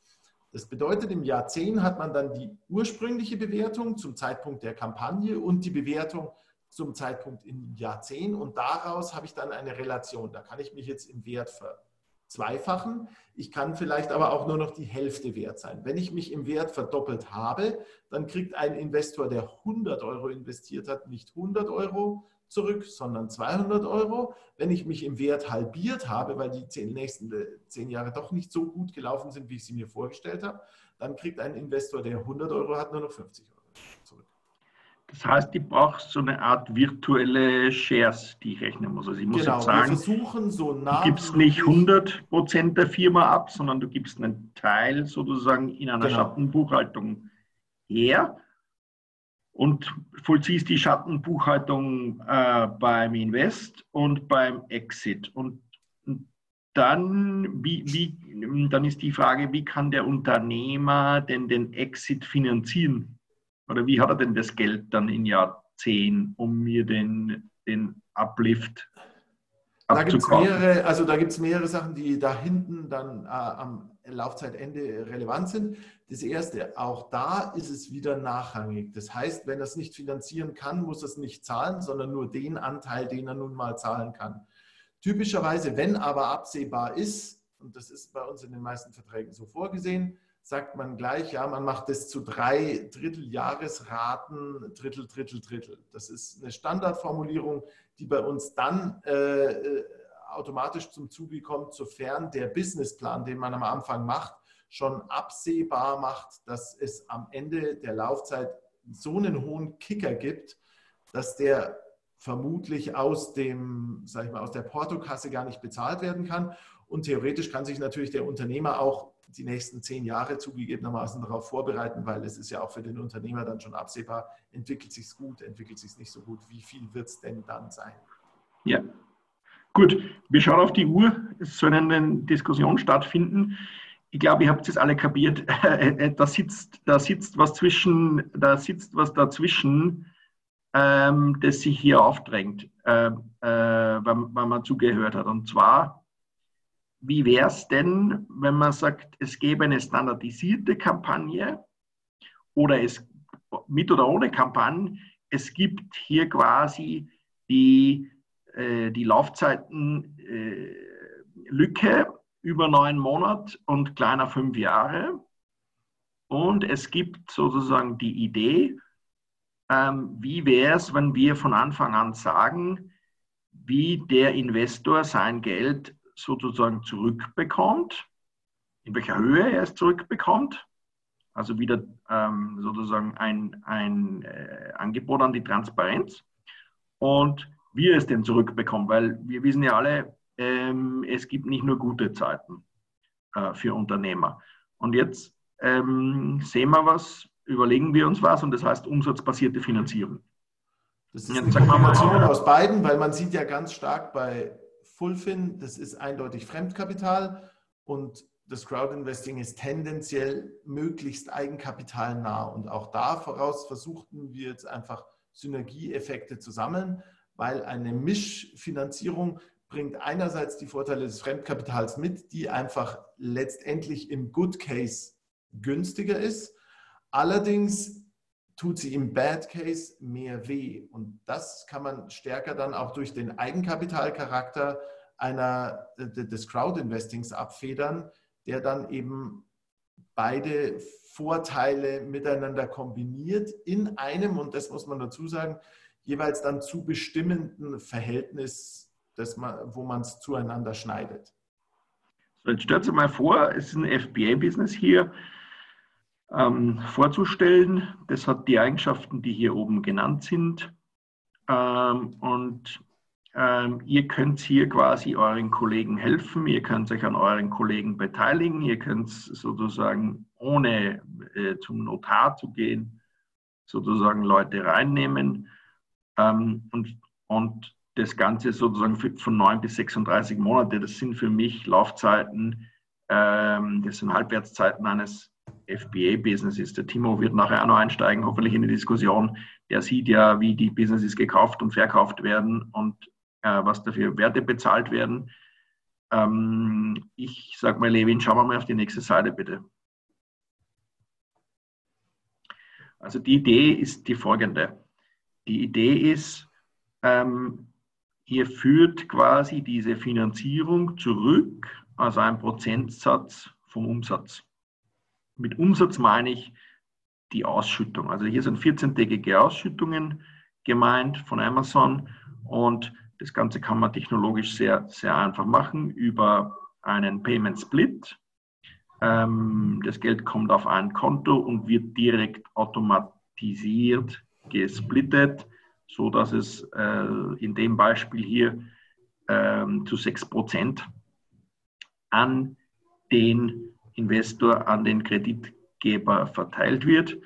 Das bedeutet, im Jahr 10 hat man dann die ursprüngliche Bewertung zum Zeitpunkt der Kampagne und die Bewertung zum Zeitpunkt im Jahr 10. Und daraus habe ich dann eine Relation. Da kann ich mich jetzt im Wert ver zweifachen. Ich kann vielleicht aber auch nur noch die Hälfte wert sein. Wenn ich mich im Wert verdoppelt habe, dann kriegt ein Investor, der 100 Euro investiert hat, nicht 100 Euro zurück, sondern 200 Euro. Wenn ich mich im Wert halbiert habe, weil die zehn, nächsten äh, zehn Jahre doch nicht so gut gelaufen sind, wie ich sie mir vorgestellt habe, dann kriegt ein Investor, der 100 Euro hat, nur noch 50 Euro zurück. Das heißt, ich brauche so eine Art virtuelle Shares, die ich rechnen muss. Also ich muss genau, jetzt sagen, wir versuchen so nah du gibst nicht 100% der Firma ab, sondern du gibst einen Teil sozusagen in einer genau. Schattenbuchhaltung her und vollziehst die Schattenbuchhaltung äh, beim Invest und beim Exit. Und dann, wie, wie, dann ist die Frage, wie kann der Unternehmer denn den Exit finanzieren? Oder wie hat er denn das Geld dann in Jahr 10, um mir den, den Uplift da gibt es mehrere, also da gibt es mehrere Sachen, die da hinten dann äh, am Laufzeitende relevant sind. Das erste, auch da ist es wieder nachrangig. Das heißt, wenn er es nicht finanzieren kann, muss er es nicht zahlen, sondern nur den Anteil, den er nun mal zahlen kann. Typischerweise, wenn aber absehbar ist, und das ist bei uns in den meisten Verträgen so vorgesehen, sagt man gleich, ja, man macht das zu drei Dritteljahresraten, Drittel, Drittel, Drittel. Das ist eine Standardformulierung, die bei uns dann äh, äh, automatisch zum Zuge kommt, sofern der Businessplan, den man am Anfang macht, schon absehbar macht, dass es am Ende der Laufzeit so einen hohen Kicker gibt, dass der vermutlich aus dem, sag ich mal, aus der Portokasse gar nicht bezahlt werden kann. Und theoretisch kann sich natürlich der Unternehmer auch die nächsten zehn Jahre zugegebenermaßen darauf vorbereiten, weil es ist ja auch für den Unternehmer dann schon absehbar, entwickelt sich es gut, entwickelt sich es nicht so gut, wie viel wird es denn dann sein? Ja, gut. Wir schauen auf die Uhr. Es soll eine Diskussion stattfinden. Ich glaube, ihr habt es alle kapiert. da sitzt, da sitzt was zwischen, da sitzt was dazwischen, ähm, das sich hier aufdrängt, äh, äh, wenn, wenn man zugehört hat. Und zwar wie wäre es denn, wenn man sagt, es gäbe eine standardisierte Kampagne oder es mit oder ohne Kampagne, es gibt hier quasi die, äh, die Laufzeitenlücke äh, über neun Monate und kleiner fünf Jahre. Und es gibt sozusagen die Idee, ähm, wie wäre es, wenn wir von Anfang an sagen, wie der Investor sein Geld sozusagen zurückbekommt, in welcher Höhe er es zurückbekommt, also wieder ähm, sozusagen ein, ein äh, Angebot an die Transparenz und wie er es denn zurückbekommt, weil wir wissen ja alle, ähm, es gibt nicht nur gute Zeiten äh, für Unternehmer. Und jetzt ähm, sehen wir was, überlegen wir uns was und das heißt umsatzbasierte Finanzierung. Das ist eine Kombination aus beiden, weil man sieht ja ganz stark bei Fullfin, das ist eindeutig Fremdkapital und das Crowdinvesting ist tendenziell möglichst eigenkapitalnah. Und auch da voraus versuchten wir jetzt einfach Synergieeffekte zu sammeln, weil eine Mischfinanzierung bringt einerseits die Vorteile des Fremdkapitals mit, die einfach letztendlich im Good Case günstiger ist. Allerdings tut sie im Bad Case mehr weh. Und das kann man stärker dann auch durch den Eigenkapitalcharakter einer, des Crowdinvestings abfedern, der dann eben beide Vorteile miteinander kombiniert in einem, und das muss man dazu sagen, jeweils dann zu bestimmenden Verhältnis, das man, wo man es zueinander schneidet. So, jetzt stellt sich mal vor, es ist ein FBA-Business hier ähm, vorzustellen. Das hat die Eigenschaften, die hier oben genannt sind. Ähm, und ähm, ihr könnt hier quasi euren Kollegen helfen, ihr könnt euch an euren Kollegen beteiligen, ihr könnt sozusagen ohne äh, zum Notar zu gehen, sozusagen Leute reinnehmen ähm, und, und das Ganze sozusagen von 9 bis 36 Monate, das sind für mich Laufzeiten, ähm, das sind Halbwertszeiten eines FBA-Businesses. Der Timo wird nachher auch noch einsteigen, hoffentlich in die Diskussion. Der sieht ja, wie die Businesses gekauft und verkauft werden und äh, was dafür Werte bezahlt werden. Ähm, ich sage mal, Levin, schauen wir mal auf die nächste Seite bitte. Also die Idee ist die folgende. Die Idee ist, ähm, ihr führt quasi diese Finanzierung zurück, also einen Prozentsatz vom Umsatz. Mit Umsatz meine ich die Ausschüttung. Also hier sind 14-tägige Ausschüttungen gemeint von Amazon und das Ganze kann man technologisch sehr, sehr einfach machen über einen Payment Split. Ähm, das Geld kommt auf ein Konto und wird direkt automatisiert gesplittet, so dass es äh, in dem Beispiel hier ähm, zu 6% an den Investor an den Kreditgeber verteilt wird.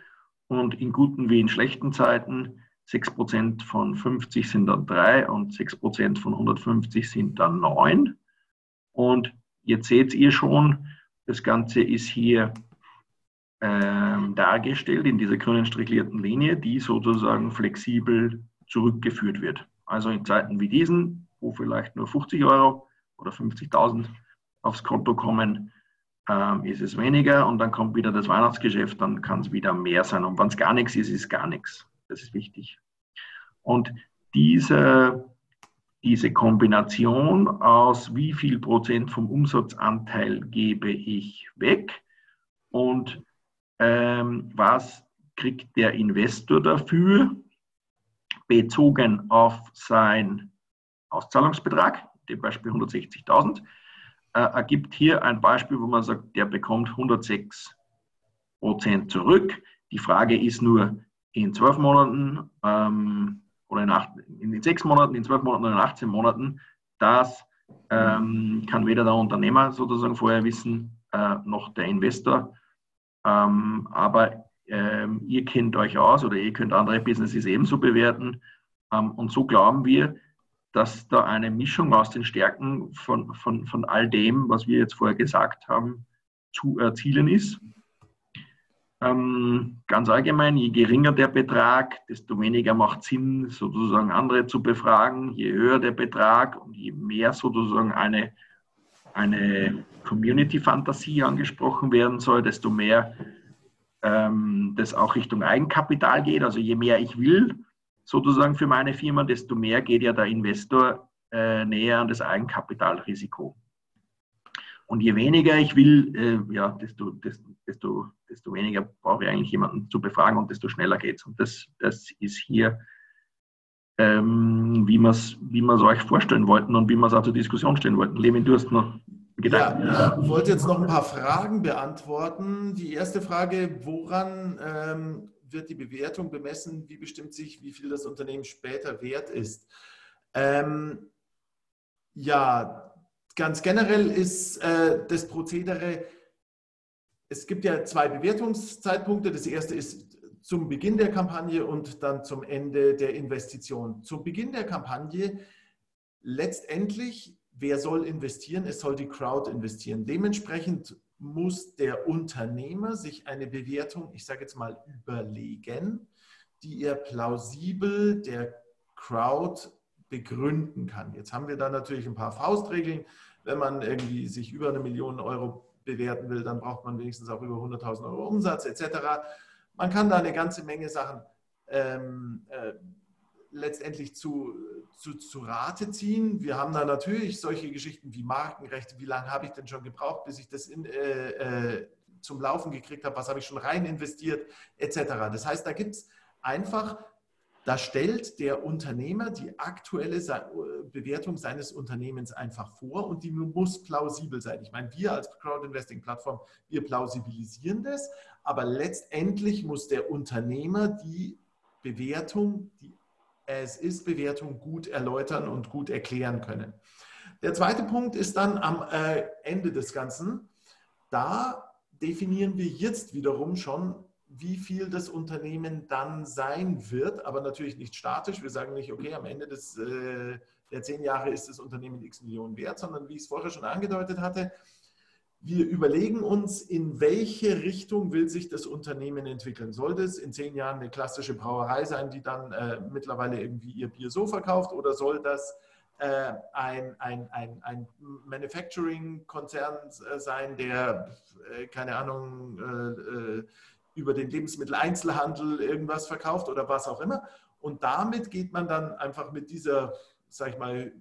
Und in guten wie in schlechten Zeiten 6% von 50 sind dann 3 und 6% von 150 sind dann 9. Und jetzt seht ihr schon, das Ganze ist hier ähm, dargestellt in dieser grünen strichlierten Linie, die sozusagen flexibel zurückgeführt wird. Also in Zeiten wie diesen, wo vielleicht nur 50 Euro oder 50.000 aufs Konto kommen, ähm, ist es weniger und dann kommt wieder das Weihnachtsgeschäft, dann kann es wieder mehr sein. Und wenn es gar nichts ist, ist gar nichts. Das ist wichtig. Und diese, diese Kombination aus wie viel Prozent vom Umsatzanteil gebe ich weg und ähm, was kriegt der Investor dafür, bezogen auf sein Auszahlungsbetrag, dem Beispiel 160.000, äh, ergibt hier ein Beispiel, wo man sagt, der bekommt 106 Prozent zurück. Die Frage ist nur, in zwölf Monaten ähm, oder in, acht, in sechs Monaten, in zwölf Monaten oder in 18 Monaten, das ähm, kann weder der Unternehmer sozusagen vorher wissen, äh, noch der Investor. Ähm, aber ähm, ihr kennt euch aus oder ihr könnt andere Businesses ebenso bewerten. Ähm, und so glauben wir, dass da eine Mischung aus den Stärken von, von, von all dem, was wir jetzt vorher gesagt haben, zu erzielen ist. Ähm, ganz allgemein, je geringer der Betrag, desto weniger macht Sinn, sozusagen andere zu befragen. Je höher der Betrag und je mehr sozusagen eine eine Community-Fantasie angesprochen werden soll, desto mehr ähm, das auch Richtung Eigenkapital geht. Also je mehr ich will, sozusagen für meine Firma, desto mehr geht ja der Investor äh, näher an das Eigenkapitalrisiko. Und je weniger ich will, äh, ja, desto, desto, desto, weniger brauche ich eigentlich jemanden zu befragen und desto schneller geht es. Und das, das ist hier, ähm, wie wir es wie euch vorstellen wollten und wie wir es auch zur Diskussion stellen wollten. Levin, du hast noch Gedanken. Ja, ich wollte jetzt noch ein paar Fragen beantworten. Die erste Frage, woran ähm, wird die Bewertung bemessen? Wie bestimmt sich, wie viel das Unternehmen später wert ist? Ähm, ja, ganz generell ist äh, das Prozedere, es gibt ja zwei Bewertungszeitpunkte. Das erste ist zum Beginn der Kampagne und dann zum Ende der Investition. Zum Beginn der Kampagne letztendlich, wer soll investieren? Es soll die Crowd investieren. Dementsprechend muss der Unternehmer sich eine Bewertung, ich sage jetzt mal, überlegen, die er plausibel der Crowd begründen kann. Jetzt haben wir da natürlich ein paar Faustregeln. Wenn man irgendwie sich über eine Million Euro bewerten will, dann braucht man wenigstens auch über 100.000 Euro Umsatz etc. Man kann da eine ganze Menge Sachen ähm, äh, letztendlich zu, zu, zu Rate ziehen. Wir haben da natürlich solche Geschichten wie Markenrechte. Wie lange habe ich denn schon gebraucht, bis ich das in, äh, äh, zum Laufen gekriegt habe? Was habe ich schon rein investiert, etc. Das heißt, da gibt es einfach, da stellt der Unternehmer die aktuelle Bewertung seines Unternehmens einfach vor und die muss plausibel sein. Ich meine, wir als Crowd-Investing-Plattform, wir plausibilisieren das, aber letztendlich muss der Unternehmer die Bewertung, die es ist Bewertung gut erläutern und gut erklären können. Der zweite Punkt ist dann am äh, Ende des Ganzen. Da definieren wir jetzt wiederum schon, wie viel das Unternehmen dann sein wird, aber natürlich nicht statisch. Wir sagen nicht, okay, am Ende des, äh, der zehn Jahre ist das Unternehmen x Millionen wert, sondern wie ich es vorher schon angedeutet hatte, wir überlegen uns, in welche Richtung will sich das Unternehmen entwickeln. Soll das in zehn Jahren eine klassische Brauerei sein, die dann äh, mittlerweile irgendwie ihr Bier so verkauft, oder soll das äh, ein, ein, ein, ein Manufacturing-Konzern äh, sein, der, äh, keine Ahnung, äh, äh, über den Lebensmitteleinzelhandel irgendwas verkauft oder was auch immer. Und damit geht man dann einfach mit dieser, sag ich mal,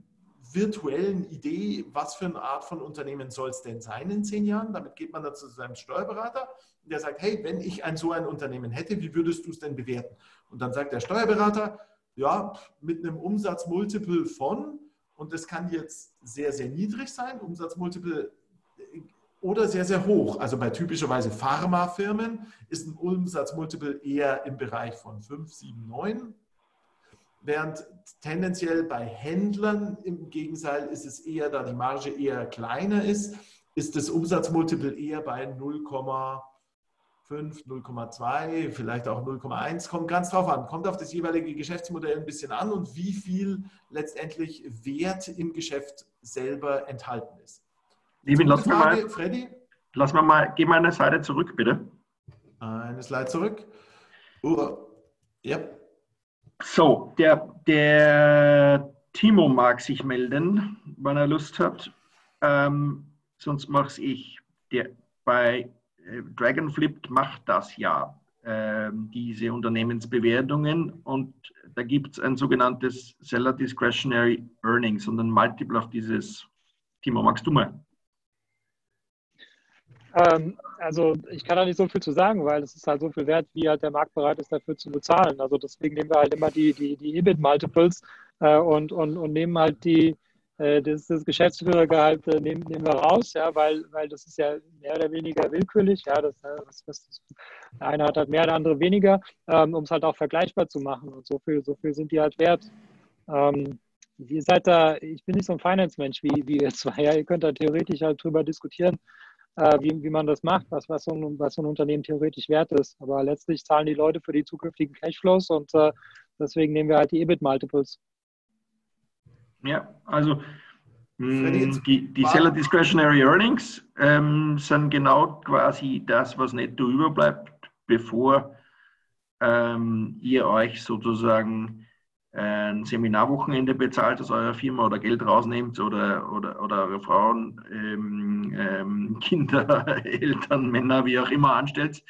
virtuellen Idee, was für eine Art von Unternehmen soll es denn sein in zehn Jahren. Damit geht man dann zu seinem Steuerberater der sagt, hey, wenn ich ein so ein Unternehmen hätte, wie würdest du es denn bewerten? Und dann sagt der Steuerberater, ja, mit einem Umsatzmultiple von, und das kann jetzt sehr, sehr niedrig sein, Umsatzmultiple oder sehr, sehr hoch. Also bei typischerweise Pharmafirmen ist ein Umsatzmultiple eher im Bereich von 5, 7, 9 während tendenziell bei Händlern im Gegenteil ist es eher, da die Marge eher kleiner ist, ist das Umsatzmultiple eher bei 0,5, 0,2, vielleicht auch 0,1, kommt ganz drauf an, kommt auf das jeweilige Geschäftsmodell ein bisschen an und wie viel letztendlich Wert im Geschäft selber enthalten ist. Liebe, lass Frage, mal, Freddy? Lass mal, mal, geh mal eine Seite zurück, bitte. Eine Slide zurück. Uh, ja. So, der, der Timo mag sich melden, wenn er Lust hat. Ähm, sonst mache ich. Der, bei äh, Dragonflip macht das ja, äh, diese Unternehmensbewertungen. Und da gibt es ein sogenanntes Seller Discretionary Earnings und ein Multiple auf dieses. Timo, magst du mal? Ähm, also ich kann da nicht so viel zu sagen, weil es ist halt so viel wert, wie halt der Markt bereit ist, dafür zu bezahlen. Also deswegen nehmen wir halt immer die, die, die EBIT-Multiples äh, und, und, und nehmen halt die, äh, das, das Geschäftsführergehalt äh, nehmen, nehmen wir raus, ja, weil, weil das ist ja mehr oder weniger willkürlich. Ja, das, äh, das, das, der eine hat halt mehr, der andere weniger, ähm, um es halt auch vergleichbar zu machen. Und so viel, so viel sind die halt wert. Ähm, ihr seid da, ich bin nicht so ein Finance-Mensch wie, wie ihr zwei. Ja, ihr könnt da theoretisch halt drüber diskutieren wie, wie man das macht, was, was, so ein, was so ein Unternehmen theoretisch wert ist. Aber letztlich zahlen die Leute für die zukünftigen Cashflows und äh, deswegen nehmen wir halt die EBIT-Multiples. Ja, also mh, mm, die, die Seller Discretionary Earnings ähm, sind genau quasi das, was netto überbleibt, bevor ähm, ihr euch sozusagen ein Seminarwochenende bezahlt aus eurer Firma oder Geld rausnehmt oder, oder, oder eure Frauen, ähm, ähm, Kinder, Eltern, Männer, wie auch immer anstellt.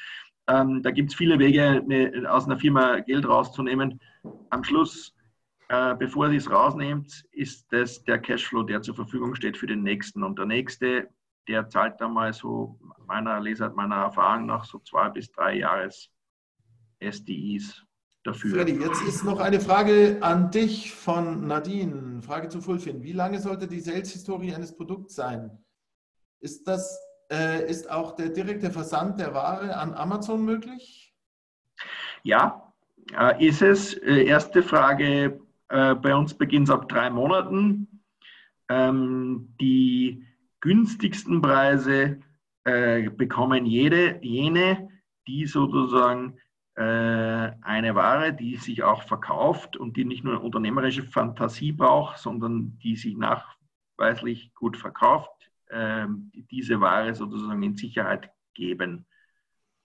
Ähm, da gibt es viele Wege, eine, aus einer Firma Geld rauszunehmen. Am Schluss, äh, bevor ihr es rausnehmt, ist das der Cashflow, der zur Verfügung steht für den nächsten. Und der nächste, der zahlt dann mal so meiner Lesart, meiner Erfahrung nach so zwei bis drei Jahres SDIs dafür. Freddy, jetzt ist noch eine Frage an dich von Nadine. Frage zu Fulfin. Wie lange sollte die Sales-Historie eines Produkts sein? Ist, das, äh, ist auch der direkte Versand der Ware an Amazon möglich? Ja, äh, ist es. Äh, erste Frage, äh, bei uns beginnt es ab drei Monaten. Ähm, die günstigsten Preise äh, bekommen jede, jene, die sozusagen eine Ware, die sich auch verkauft und die nicht nur unternehmerische Fantasie braucht, sondern die sich nachweislich gut verkauft, ähm, diese Ware sozusagen in Sicherheit geben.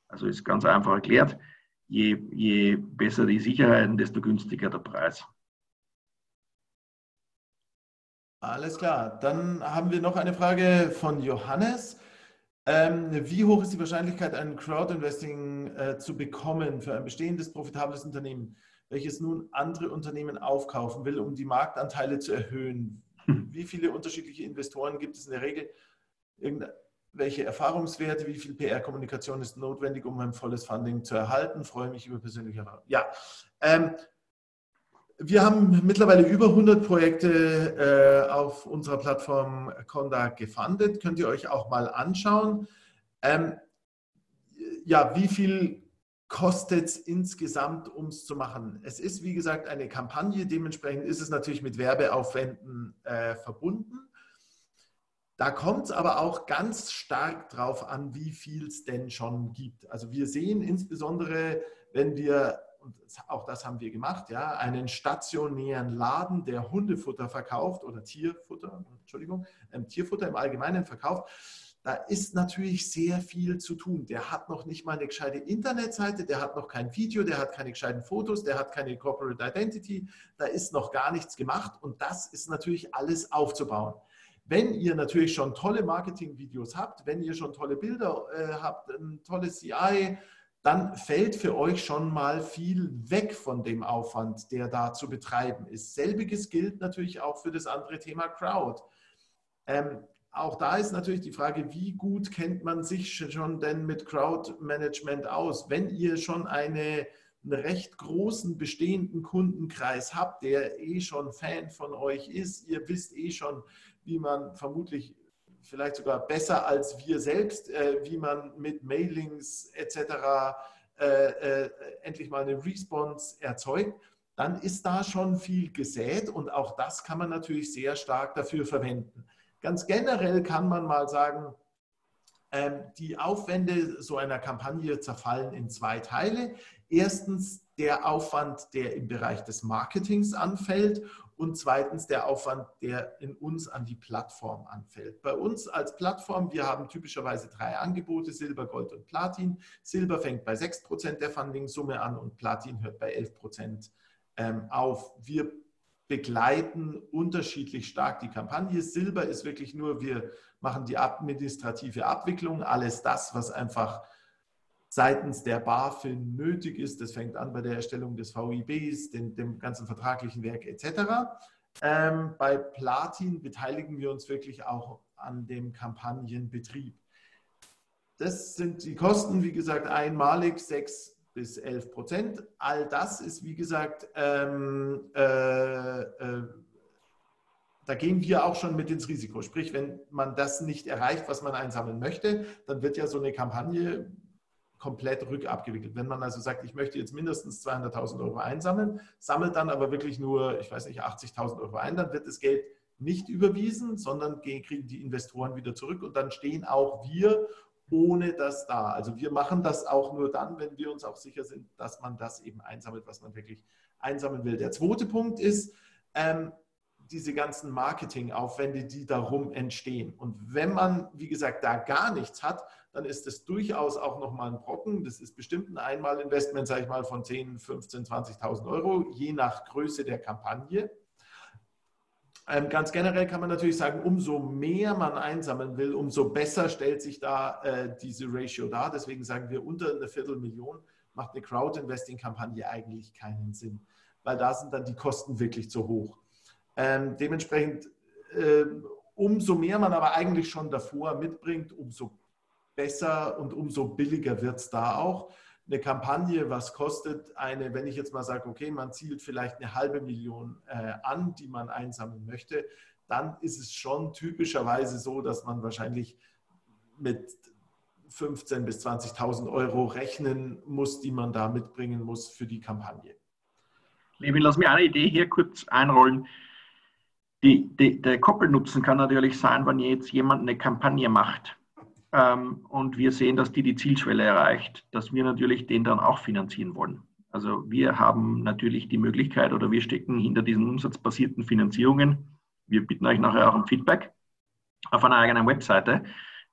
Also ist ganz einfach erklärt, je, je besser die Sicherheiten, desto günstiger der Preis. Alles klar. Dann haben wir noch eine Frage von Johannes. Ähm, wie hoch ist die Wahrscheinlichkeit, ein Crowdinvesting äh, zu bekommen für ein bestehendes, profitables Unternehmen, welches nun andere Unternehmen aufkaufen will, um die Marktanteile zu erhöhen? Hm. Wie viele unterschiedliche Investoren gibt es in der Regel? Irgendwelche Erfahrungswerte? Wie viel PR-Kommunikation ist notwendig, um ein volles Funding zu erhalten? Freue mich über persönliche Erfahrungen. Ja, ähm, wir haben mittlerweile über 100 Projekte äh, auf unserer Plattform Conda gefundet. Könnt ihr euch auch mal anschauen. Ähm, ja, wie viel kostet es insgesamt, um es zu machen? Es ist, wie gesagt, eine Kampagne. Dementsprechend ist es natürlich mit Werbeaufwänden äh, verbunden. Da kommt es aber auch ganz stark darauf an, wie viel es denn schon gibt. Also wir sehen insbesondere, wenn wir und auch das haben wir gemacht, ja, einen stationären Laden, der Hundefutter verkauft oder Tierfutter, Entschuldigung, ähm, Tierfutter im Allgemeinen verkauft, da ist natürlich sehr viel zu tun. Der hat noch nicht mal eine gescheite Internetseite, der hat noch kein Video, der hat keine gescheiten Fotos, der hat keine Corporate Identity, da ist noch gar nichts gemacht und das ist natürlich alles aufzubauen. Wenn ihr natürlich schon tolle Marketing-Videos habt, wenn ihr schon tolle Bilder äh, habt, ein tolles CI, dann fällt für euch schon mal viel weg von dem Aufwand, der da zu betreiben ist. Selbiges gilt natürlich auch für das andere Thema Crowd. Ähm, auch da ist natürlich die Frage, wie gut kennt man sich schon denn mit Crowd-Management aus? Wenn ihr schon eine, einen recht großen bestehenden Kundenkreis habt, der eh schon Fan von euch ist, ihr wisst eh schon, wie man vermutlich vielleicht sogar besser als wir selbst, äh, wie man mit Mailings etc. Äh, äh, endlich mal eine Response erzeugt, dann ist da schon viel gesät und auch das kann man natürlich sehr stark dafür verwenden. Ganz generell kann man mal sagen, ähm, die Aufwände so einer Kampagne zerfallen in zwei Teile. Erstens der Aufwand, der im Bereich des Marketings anfällt und zweitens der Aufwand, der in uns an die Plattform anfällt. Bei uns als Plattform, wir haben typischerweise drei Angebote, Silber, Gold und Platin. Silber fängt bei 6% der Funding-Summe an und Platin hört bei 11% ähm, auf. Wir begleiten unterschiedlich stark die Kampagne. Silber ist wirklich nur, wir machen die administrative Abwicklung, alles das, was einfach seitens der BaFin nötig ist. Das fängt an bei der Erstellung des VIBs, dem, dem ganzen vertraglichen Werk etc. Ähm, bei Platin beteiligen wir uns wirklich auch an dem Kampagnenbetrieb. Das sind die Kosten, wie gesagt, einmalig 6 bis 11 Prozent. All das ist, wie gesagt, ähm, äh, äh, da gehen wir auch schon mit ins Risiko. Sprich, wenn man das nicht erreicht, was man einsammeln möchte, dann wird ja so eine Kampagne komplett rückabgewickelt. Wenn man also sagt, ich möchte jetzt mindestens 200.000 Euro einsammeln, sammelt dann aber wirklich nur, ich weiß nicht, 80.000 Euro ein, dann wird das Geld nicht überwiesen, sondern kriegen die Investoren wieder zurück und dann stehen auch wir ohne das da. Also wir machen das auch nur dann, wenn wir uns auch sicher sind, dass man das eben einsammelt, was man wirklich einsammeln will. Der zweite Punkt ist, ähm, diese ganzen Marketingaufwände, die darum entstehen. Und wenn man, wie gesagt, da gar nichts hat, dann ist es durchaus auch nochmal ein Brocken. Das ist bestimmt ein Einmalinvestment, sage ich mal, von 10, 15, 20.000 Euro, je nach Größe der Kampagne. Ähm, ganz generell kann man natürlich sagen, umso mehr man einsammeln will, umso besser stellt sich da äh, diese Ratio dar. Deswegen sagen wir, unter eine Viertelmillion macht eine Crowd-Investing-Kampagne eigentlich keinen Sinn, weil da sind dann die Kosten wirklich zu hoch. Ähm, dementsprechend, äh, umso mehr man aber eigentlich schon davor mitbringt, umso besser und umso billiger wird es da auch. Eine Kampagne, was kostet eine, wenn ich jetzt mal sage, okay, man zielt vielleicht eine halbe Million äh, an, die man einsammeln möchte, dann ist es schon typischerweise so, dass man wahrscheinlich mit 15.000 bis 20.000 Euro rechnen muss, die man da mitbringen muss für die Kampagne. Levin, lass mir eine Idee hier kurz einrollen. Die, die, der Koppelnutzen kann natürlich sein, wenn jetzt jemand eine Kampagne macht ähm, und wir sehen, dass die die Zielschwelle erreicht, dass wir natürlich den dann auch finanzieren wollen. Also wir haben natürlich die Möglichkeit oder wir stecken hinter diesen umsatzbasierten Finanzierungen. Wir bitten euch nachher auch um Feedback auf einer eigenen Webseite.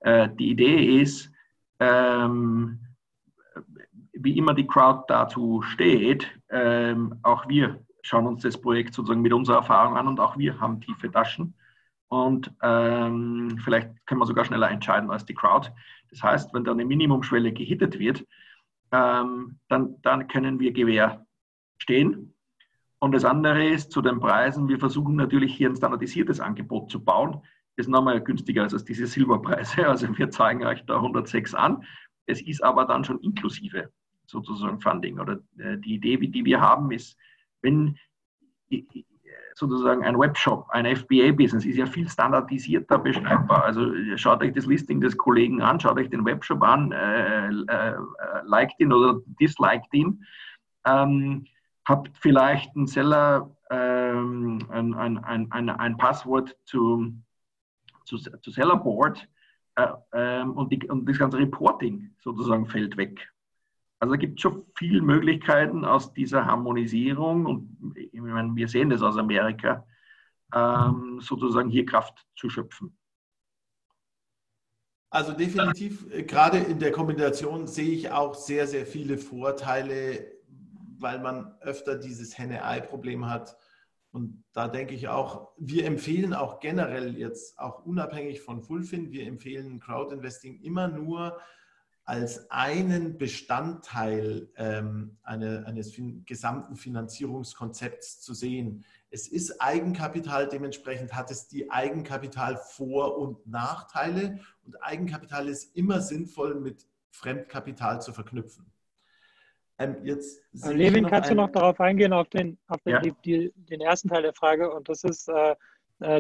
Äh, die Idee ist, ähm, wie immer die Crowd dazu steht, ähm, auch wir schauen uns das Projekt sozusagen mit unserer Erfahrung an und auch wir haben tiefe Taschen. Und ähm, vielleicht können wir sogar schneller entscheiden als die Crowd. Das heißt, wenn da eine Minimumschwelle gehittet wird, ähm, dann, dann können wir Gewähr stehen. Und das andere ist zu den Preisen, wir versuchen natürlich hier ein standardisiertes Angebot zu bauen. Das ist nochmal günstiger als diese Silberpreise. Also wir zeigen euch da 106 an. Es ist aber dann schon inklusive sozusagen Funding. Oder äh, die Idee, die wir haben, ist, wenn sozusagen ein Webshop, ein FBA-Business ist ja viel standardisierter beschreibbar. Also schaut euch das Listing des Kollegen an, schaut euch den Webshop an, äh, äh, liked ihn oder disliked ihn. Ähm, habt vielleicht einen Seller, ähm, ein, ein, ein, ein, Passwort zu, zu, zu Sellerboard äh, ähm, und, die, und das ganze Reporting sozusagen fällt weg. Also es gibt schon viele Möglichkeiten aus dieser Harmonisierung und meine, wir sehen das aus Amerika, ähm, sozusagen hier Kraft zu schöpfen. Also definitiv, äh, gerade in der Kombination sehe ich auch sehr, sehr viele Vorteile, weil man öfter dieses Henne-Ei-Problem hat. Und da denke ich auch, wir empfehlen auch generell jetzt, auch unabhängig von Fullfin, wir empfehlen Crowdinvesting immer nur, als einen Bestandteil ähm, eine, eines fin gesamten Finanzierungskonzepts zu sehen. Es ist Eigenkapital, dementsprechend hat es die Eigenkapital Vor- und Nachteile und Eigenkapital ist immer sinnvoll mit Fremdkapital zu verknüpfen. Ähm, jetzt Levin, kannst du noch darauf eingehen, auf, den, auf den, ja. die, die, den ersten Teil der Frage und das ist, äh,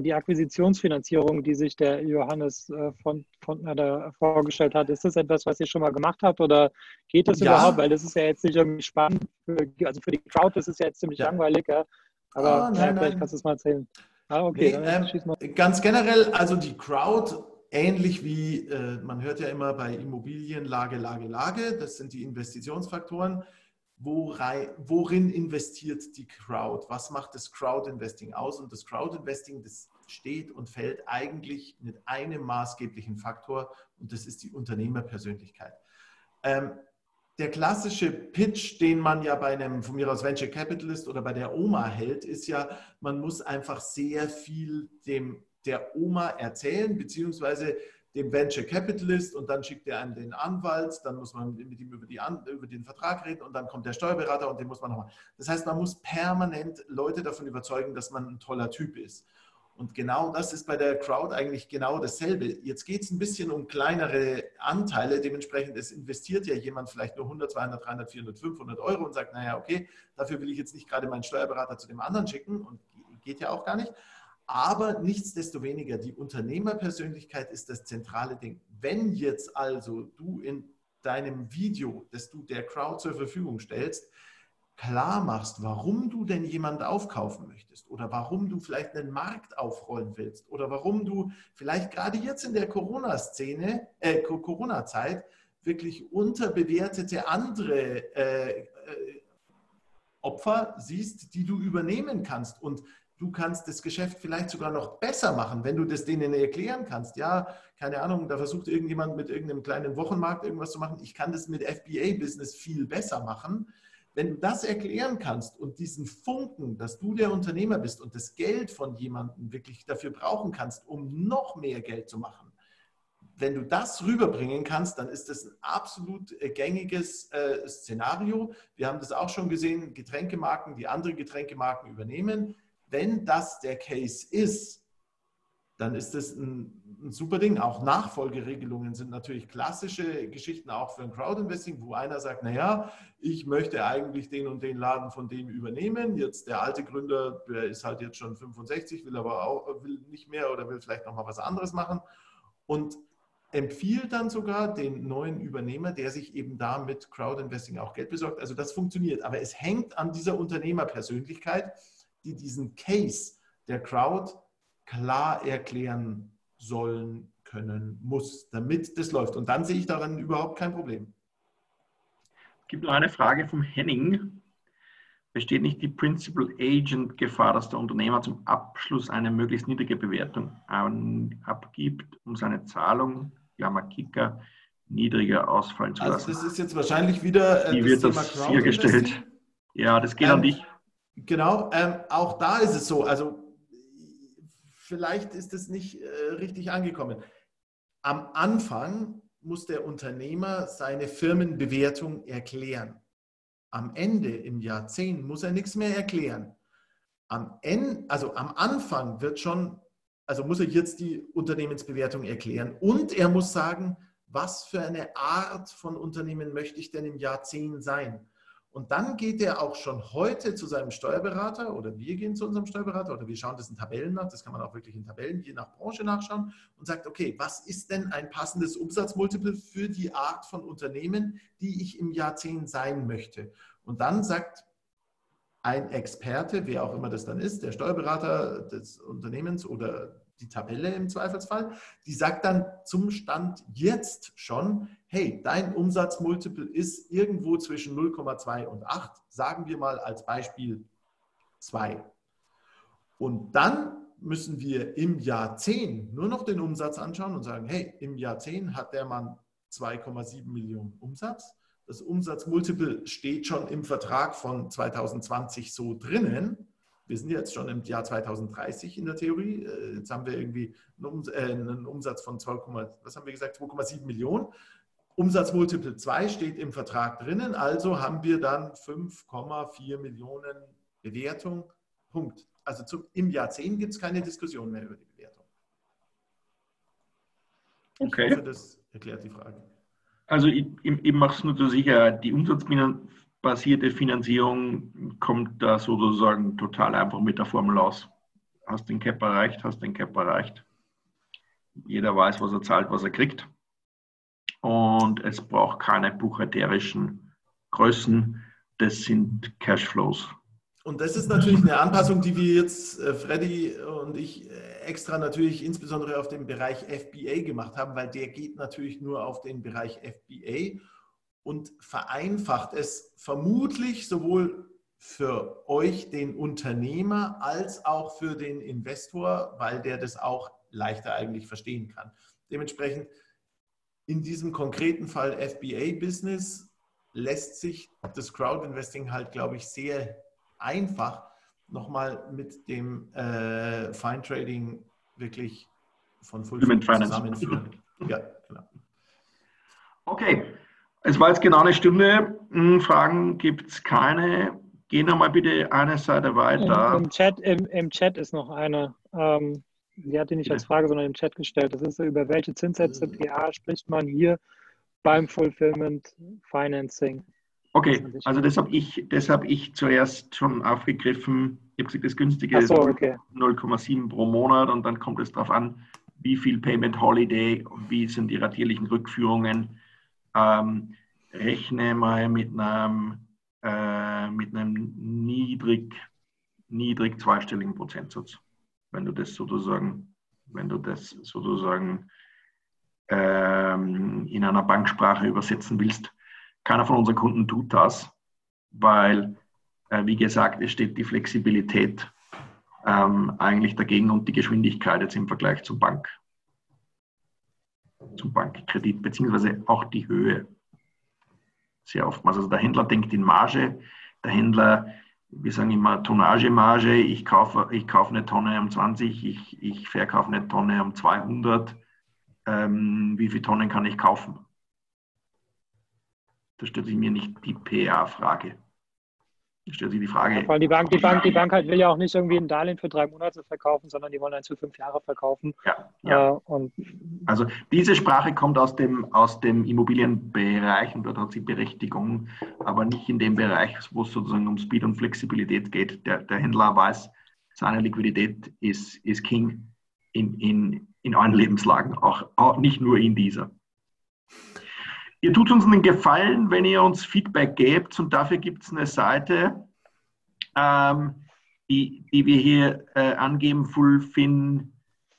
die Akquisitionsfinanzierung, die sich der Johannes äh, von, von da vorgestellt hat, ist das etwas, was ihr schon mal gemacht habt oder geht das ja. überhaupt? Weil das ist ja jetzt nicht irgendwie spannend. Für, also für die Crowd ist es ja jetzt ziemlich ja. langweilig, ja. aber ah, nein, vielleicht kannst du es mal erzählen. Ah, okay. Nee, ähm, ganz generell, also die Crowd, ähnlich wie äh, man hört ja immer bei Immobilien Lage, Lage, Lage, das sind die Investitionsfaktoren worin investiert die Crowd? Was macht das Crowd-Investing aus? Und das Crowd-Investing, das steht und fällt eigentlich mit einem maßgeblichen Faktor und das ist die Unternehmerpersönlichkeit. Ähm, der klassische Pitch, den man ja bei einem von mir aus Venture Capitalist oder bei der Oma hält, ist ja, man muss einfach sehr viel dem der Oma erzählen, beziehungsweise dem Venture Capitalist und dann schickt er einen den Anwalt, dann muss man mit ihm über, die, über den Vertrag reden und dann kommt der Steuerberater und den muss man nochmal. Das heißt, man muss permanent Leute davon überzeugen, dass man ein toller Typ ist. Und genau das ist bei der Crowd eigentlich genau dasselbe. Jetzt geht es ein bisschen um kleinere Anteile. Dementsprechend, es investiert ja jemand vielleicht nur 100, 200, 300, 400, 500 Euro und sagt, naja, okay, dafür will ich jetzt nicht gerade meinen Steuerberater zu dem anderen schicken und geht ja auch gar nicht. Aber nichtsdestoweniger, die Unternehmerpersönlichkeit ist das zentrale Ding. Wenn jetzt also du in deinem Video, das du der Crowd zur Verfügung stellst, klar machst, warum du denn jemand aufkaufen möchtest oder warum du vielleicht einen Markt aufrollen willst oder warum du vielleicht gerade jetzt in der Corona-Szene, äh, Corona-Zeit wirklich unterbewertete andere äh, äh, Opfer siehst, die du übernehmen kannst und Du kannst das Geschäft vielleicht sogar noch besser machen, wenn du das denen erklären kannst. Ja, keine Ahnung, da versucht irgendjemand mit irgendeinem kleinen Wochenmarkt irgendwas zu machen. Ich kann das mit FBA-Business viel besser machen. Wenn du das erklären kannst und diesen Funken, dass du der Unternehmer bist und das Geld von jemandem wirklich dafür brauchen kannst, um noch mehr Geld zu machen, wenn du das rüberbringen kannst, dann ist das ein absolut äh, gängiges äh, Szenario. Wir haben das auch schon gesehen, Getränkemarken, die andere Getränkemarken übernehmen wenn das der Case ist, dann ist das ein, ein, super Ding. Auch Nachfolgeregelungen sind natürlich klassische Geschichten auch für ein Crowdinvesting, wo einer sagt, naja, ich möchte eigentlich den und den Laden von dem übernehmen. Jetzt der alte Gründer, der ist halt jetzt schon 65, will aber auch will nicht mehr oder will vielleicht noch mal was anderes machen und empfiehlt dann sogar den neuen Übernehmer, der sich eben da mit Crowdinvesting auch Geld besorgt. Also das funktioniert, aber es hängt an dieser Unternehmerpersönlichkeit die diesen Case der Crowd klar erklären sollen, können, muss, damit das läuft. Und dann sehe ich daran überhaupt kein Problem. Es gibt noch eine Frage vom Henning. Besteht nicht die Principal Agent Gefahr, dass der Unternehmer zum Abschluss eine möglichst niedrige Bewertung abgibt, um seine Zahlung, Klammer Kicker, niedriger ausfallen zu lassen? Also das ist jetzt wahrscheinlich wieder äh, Wie wird das, das hier gestellt? Ja, das geht ähm, an dich. Genau, ähm, auch da ist es so. Also vielleicht ist es nicht äh, richtig angekommen. Am Anfang muss der Unternehmer seine Firmenbewertung erklären. Am Ende, im Jahr 10, muss er nichts mehr erklären. Am Ende, also am Anfang wird schon, also muss er jetzt die Unternehmensbewertung erklären und er muss sagen, was für eine Art von Unternehmen möchte ich denn im Jahr 10 sein? Und dann geht er auch schon heute zu seinem Steuerberater oder wir gehen zu unserem Steuerberater oder wir schauen das in Tabellen nach, das kann man auch wirklich in Tabellen je nach Branche nachschauen und sagt, okay, was ist denn ein passendes Umsatzmultiple für die Art von Unternehmen, die ich im Jahrzehnt sein möchte? Und dann sagt ein Experte, wer auch immer das dann ist, der Steuerberater des Unternehmens oder die Tabelle im Zweifelsfall, die sagt dann zum Stand jetzt schon, hey, dein Umsatzmultiple ist irgendwo zwischen 0,2 und 8, sagen wir mal als Beispiel 2. Und dann müssen wir im Jahr 10 nur noch den Umsatz anschauen und sagen, hey, im Jahr 10 hat der Mann 2,7 Millionen Umsatz. Das Umsatzmultiple steht schon im Vertrag von 2020 so drinnen. Wir sind jetzt schon im Jahr 2030 in der Theorie. Äh, jetzt haben wir irgendwie einen, Umsatz von 2, was haben wir gesagt, 2,7 Millionen. Umsatzmultiple 2 steht im Vertrag drinnen, also haben wir dann 5,4 Millionen Bewertung. Punkt. Also zu, im Jahr 10 gibt es keine Diskussion mehr über die Bewertung. Okay. Ich hoffe, das erklärt die Frage. Also ich, ich, ich mache es nur so sicher, die umsatzbasierte Finanzierung kommt da sozusagen total einfach mit der Formel aus. Hast den Cap erreicht, hast den Cap erreicht. Jeder weiß, was er zahlt, was er kriegt und es braucht keine buchhalterischen Größen. Das sind Cashflows. Und das ist natürlich eine Anpassung, die wir jetzt, äh, Freddy und ich, äh, extra natürlich insbesondere auf den Bereich FBA gemacht haben, weil der geht natürlich nur auf den Bereich FBA und vereinfacht es vermutlich sowohl für euch, den Unternehmer, als auch für den Investor, weil der das auch leichter eigentlich verstehen kann. Dementsprechend in diesem konkreten Fall FBA-Business lässt sich das Crowd-Investing halt, glaube ich, sehr einfach nochmal mit dem äh, Fine Trading wirklich von Full zusammenführen. Ja, genau. Okay, es war jetzt genau eine Stunde. Hm, Fragen gibt es keine. Gehen wir mal bitte eine Seite weiter. Im, im Chat, im, im Chat ist noch eine. Ähm, die hat die nicht als Frage, sondern im Chat gestellt. Das ist so, über welche Zinssätze. PA spricht man hier beim Fulfillment Financing? Okay, also das habe ich, das hab ich zuerst schon aufgegriffen. Ich habe gesagt, das günstige so, okay. ist 0,7 pro Monat und dann kommt es darauf an, wie viel Payment Holiday, wie sind die ratierlichen Rückführungen. Ähm, rechne mal mit einem, äh, mit einem niedrig, niedrig zweistelligen Prozentsatz wenn du das sozusagen, wenn du das sozusagen ähm, in einer Banksprache übersetzen willst. Keiner von unseren Kunden tut das, weil, äh, wie gesagt, es steht die Flexibilität ähm, eigentlich dagegen und die Geschwindigkeit jetzt im Vergleich zum Bank, zum Bankkredit, beziehungsweise auch die Höhe. Sehr oftmals. Also der Händler denkt in Marge, der Händler, wir sagen immer Tonnagemarge, ich kaufe, ich kaufe eine Tonne um 20, ich, ich verkaufe eine Tonne um 200. Ähm, wie viele Tonnen kann ich kaufen? Da stellt sich mir nicht die PA-Frage. Stellt sich die Frage. Weil die Bank, die Bank, die Bank halt will ja auch nicht irgendwie ein Darlehen für drei Monate verkaufen, sondern die wollen eins für fünf Jahre verkaufen. Ja, ja. Äh, und also diese Sprache kommt aus dem, aus dem Immobilienbereich und dort hat sie Berechtigung, aber nicht in dem Bereich, wo es sozusagen um Speed und Flexibilität geht. Der, der Händler weiß, seine Liquidität ist, ist King in, in, in allen Lebenslagen, auch, auch nicht nur in dieser. Ihr tut uns einen Gefallen, wenn ihr uns Feedback gebt und dafür gibt es eine Seite, ähm, die, die wir hier äh, angeben, Fullfin,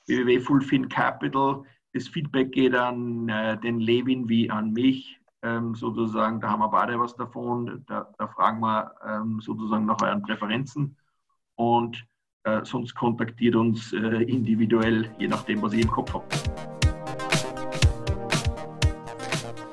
www.fullfin Capital. Das Feedback geht an äh, den Levin wie an mich, ähm, sozusagen. Da haben wir beide was davon. Da, da fragen wir ähm, sozusagen nach euren Präferenzen und äh, sonst kontaktiert uns äh, individuell, je nachdem, was ihr im Kopf habt.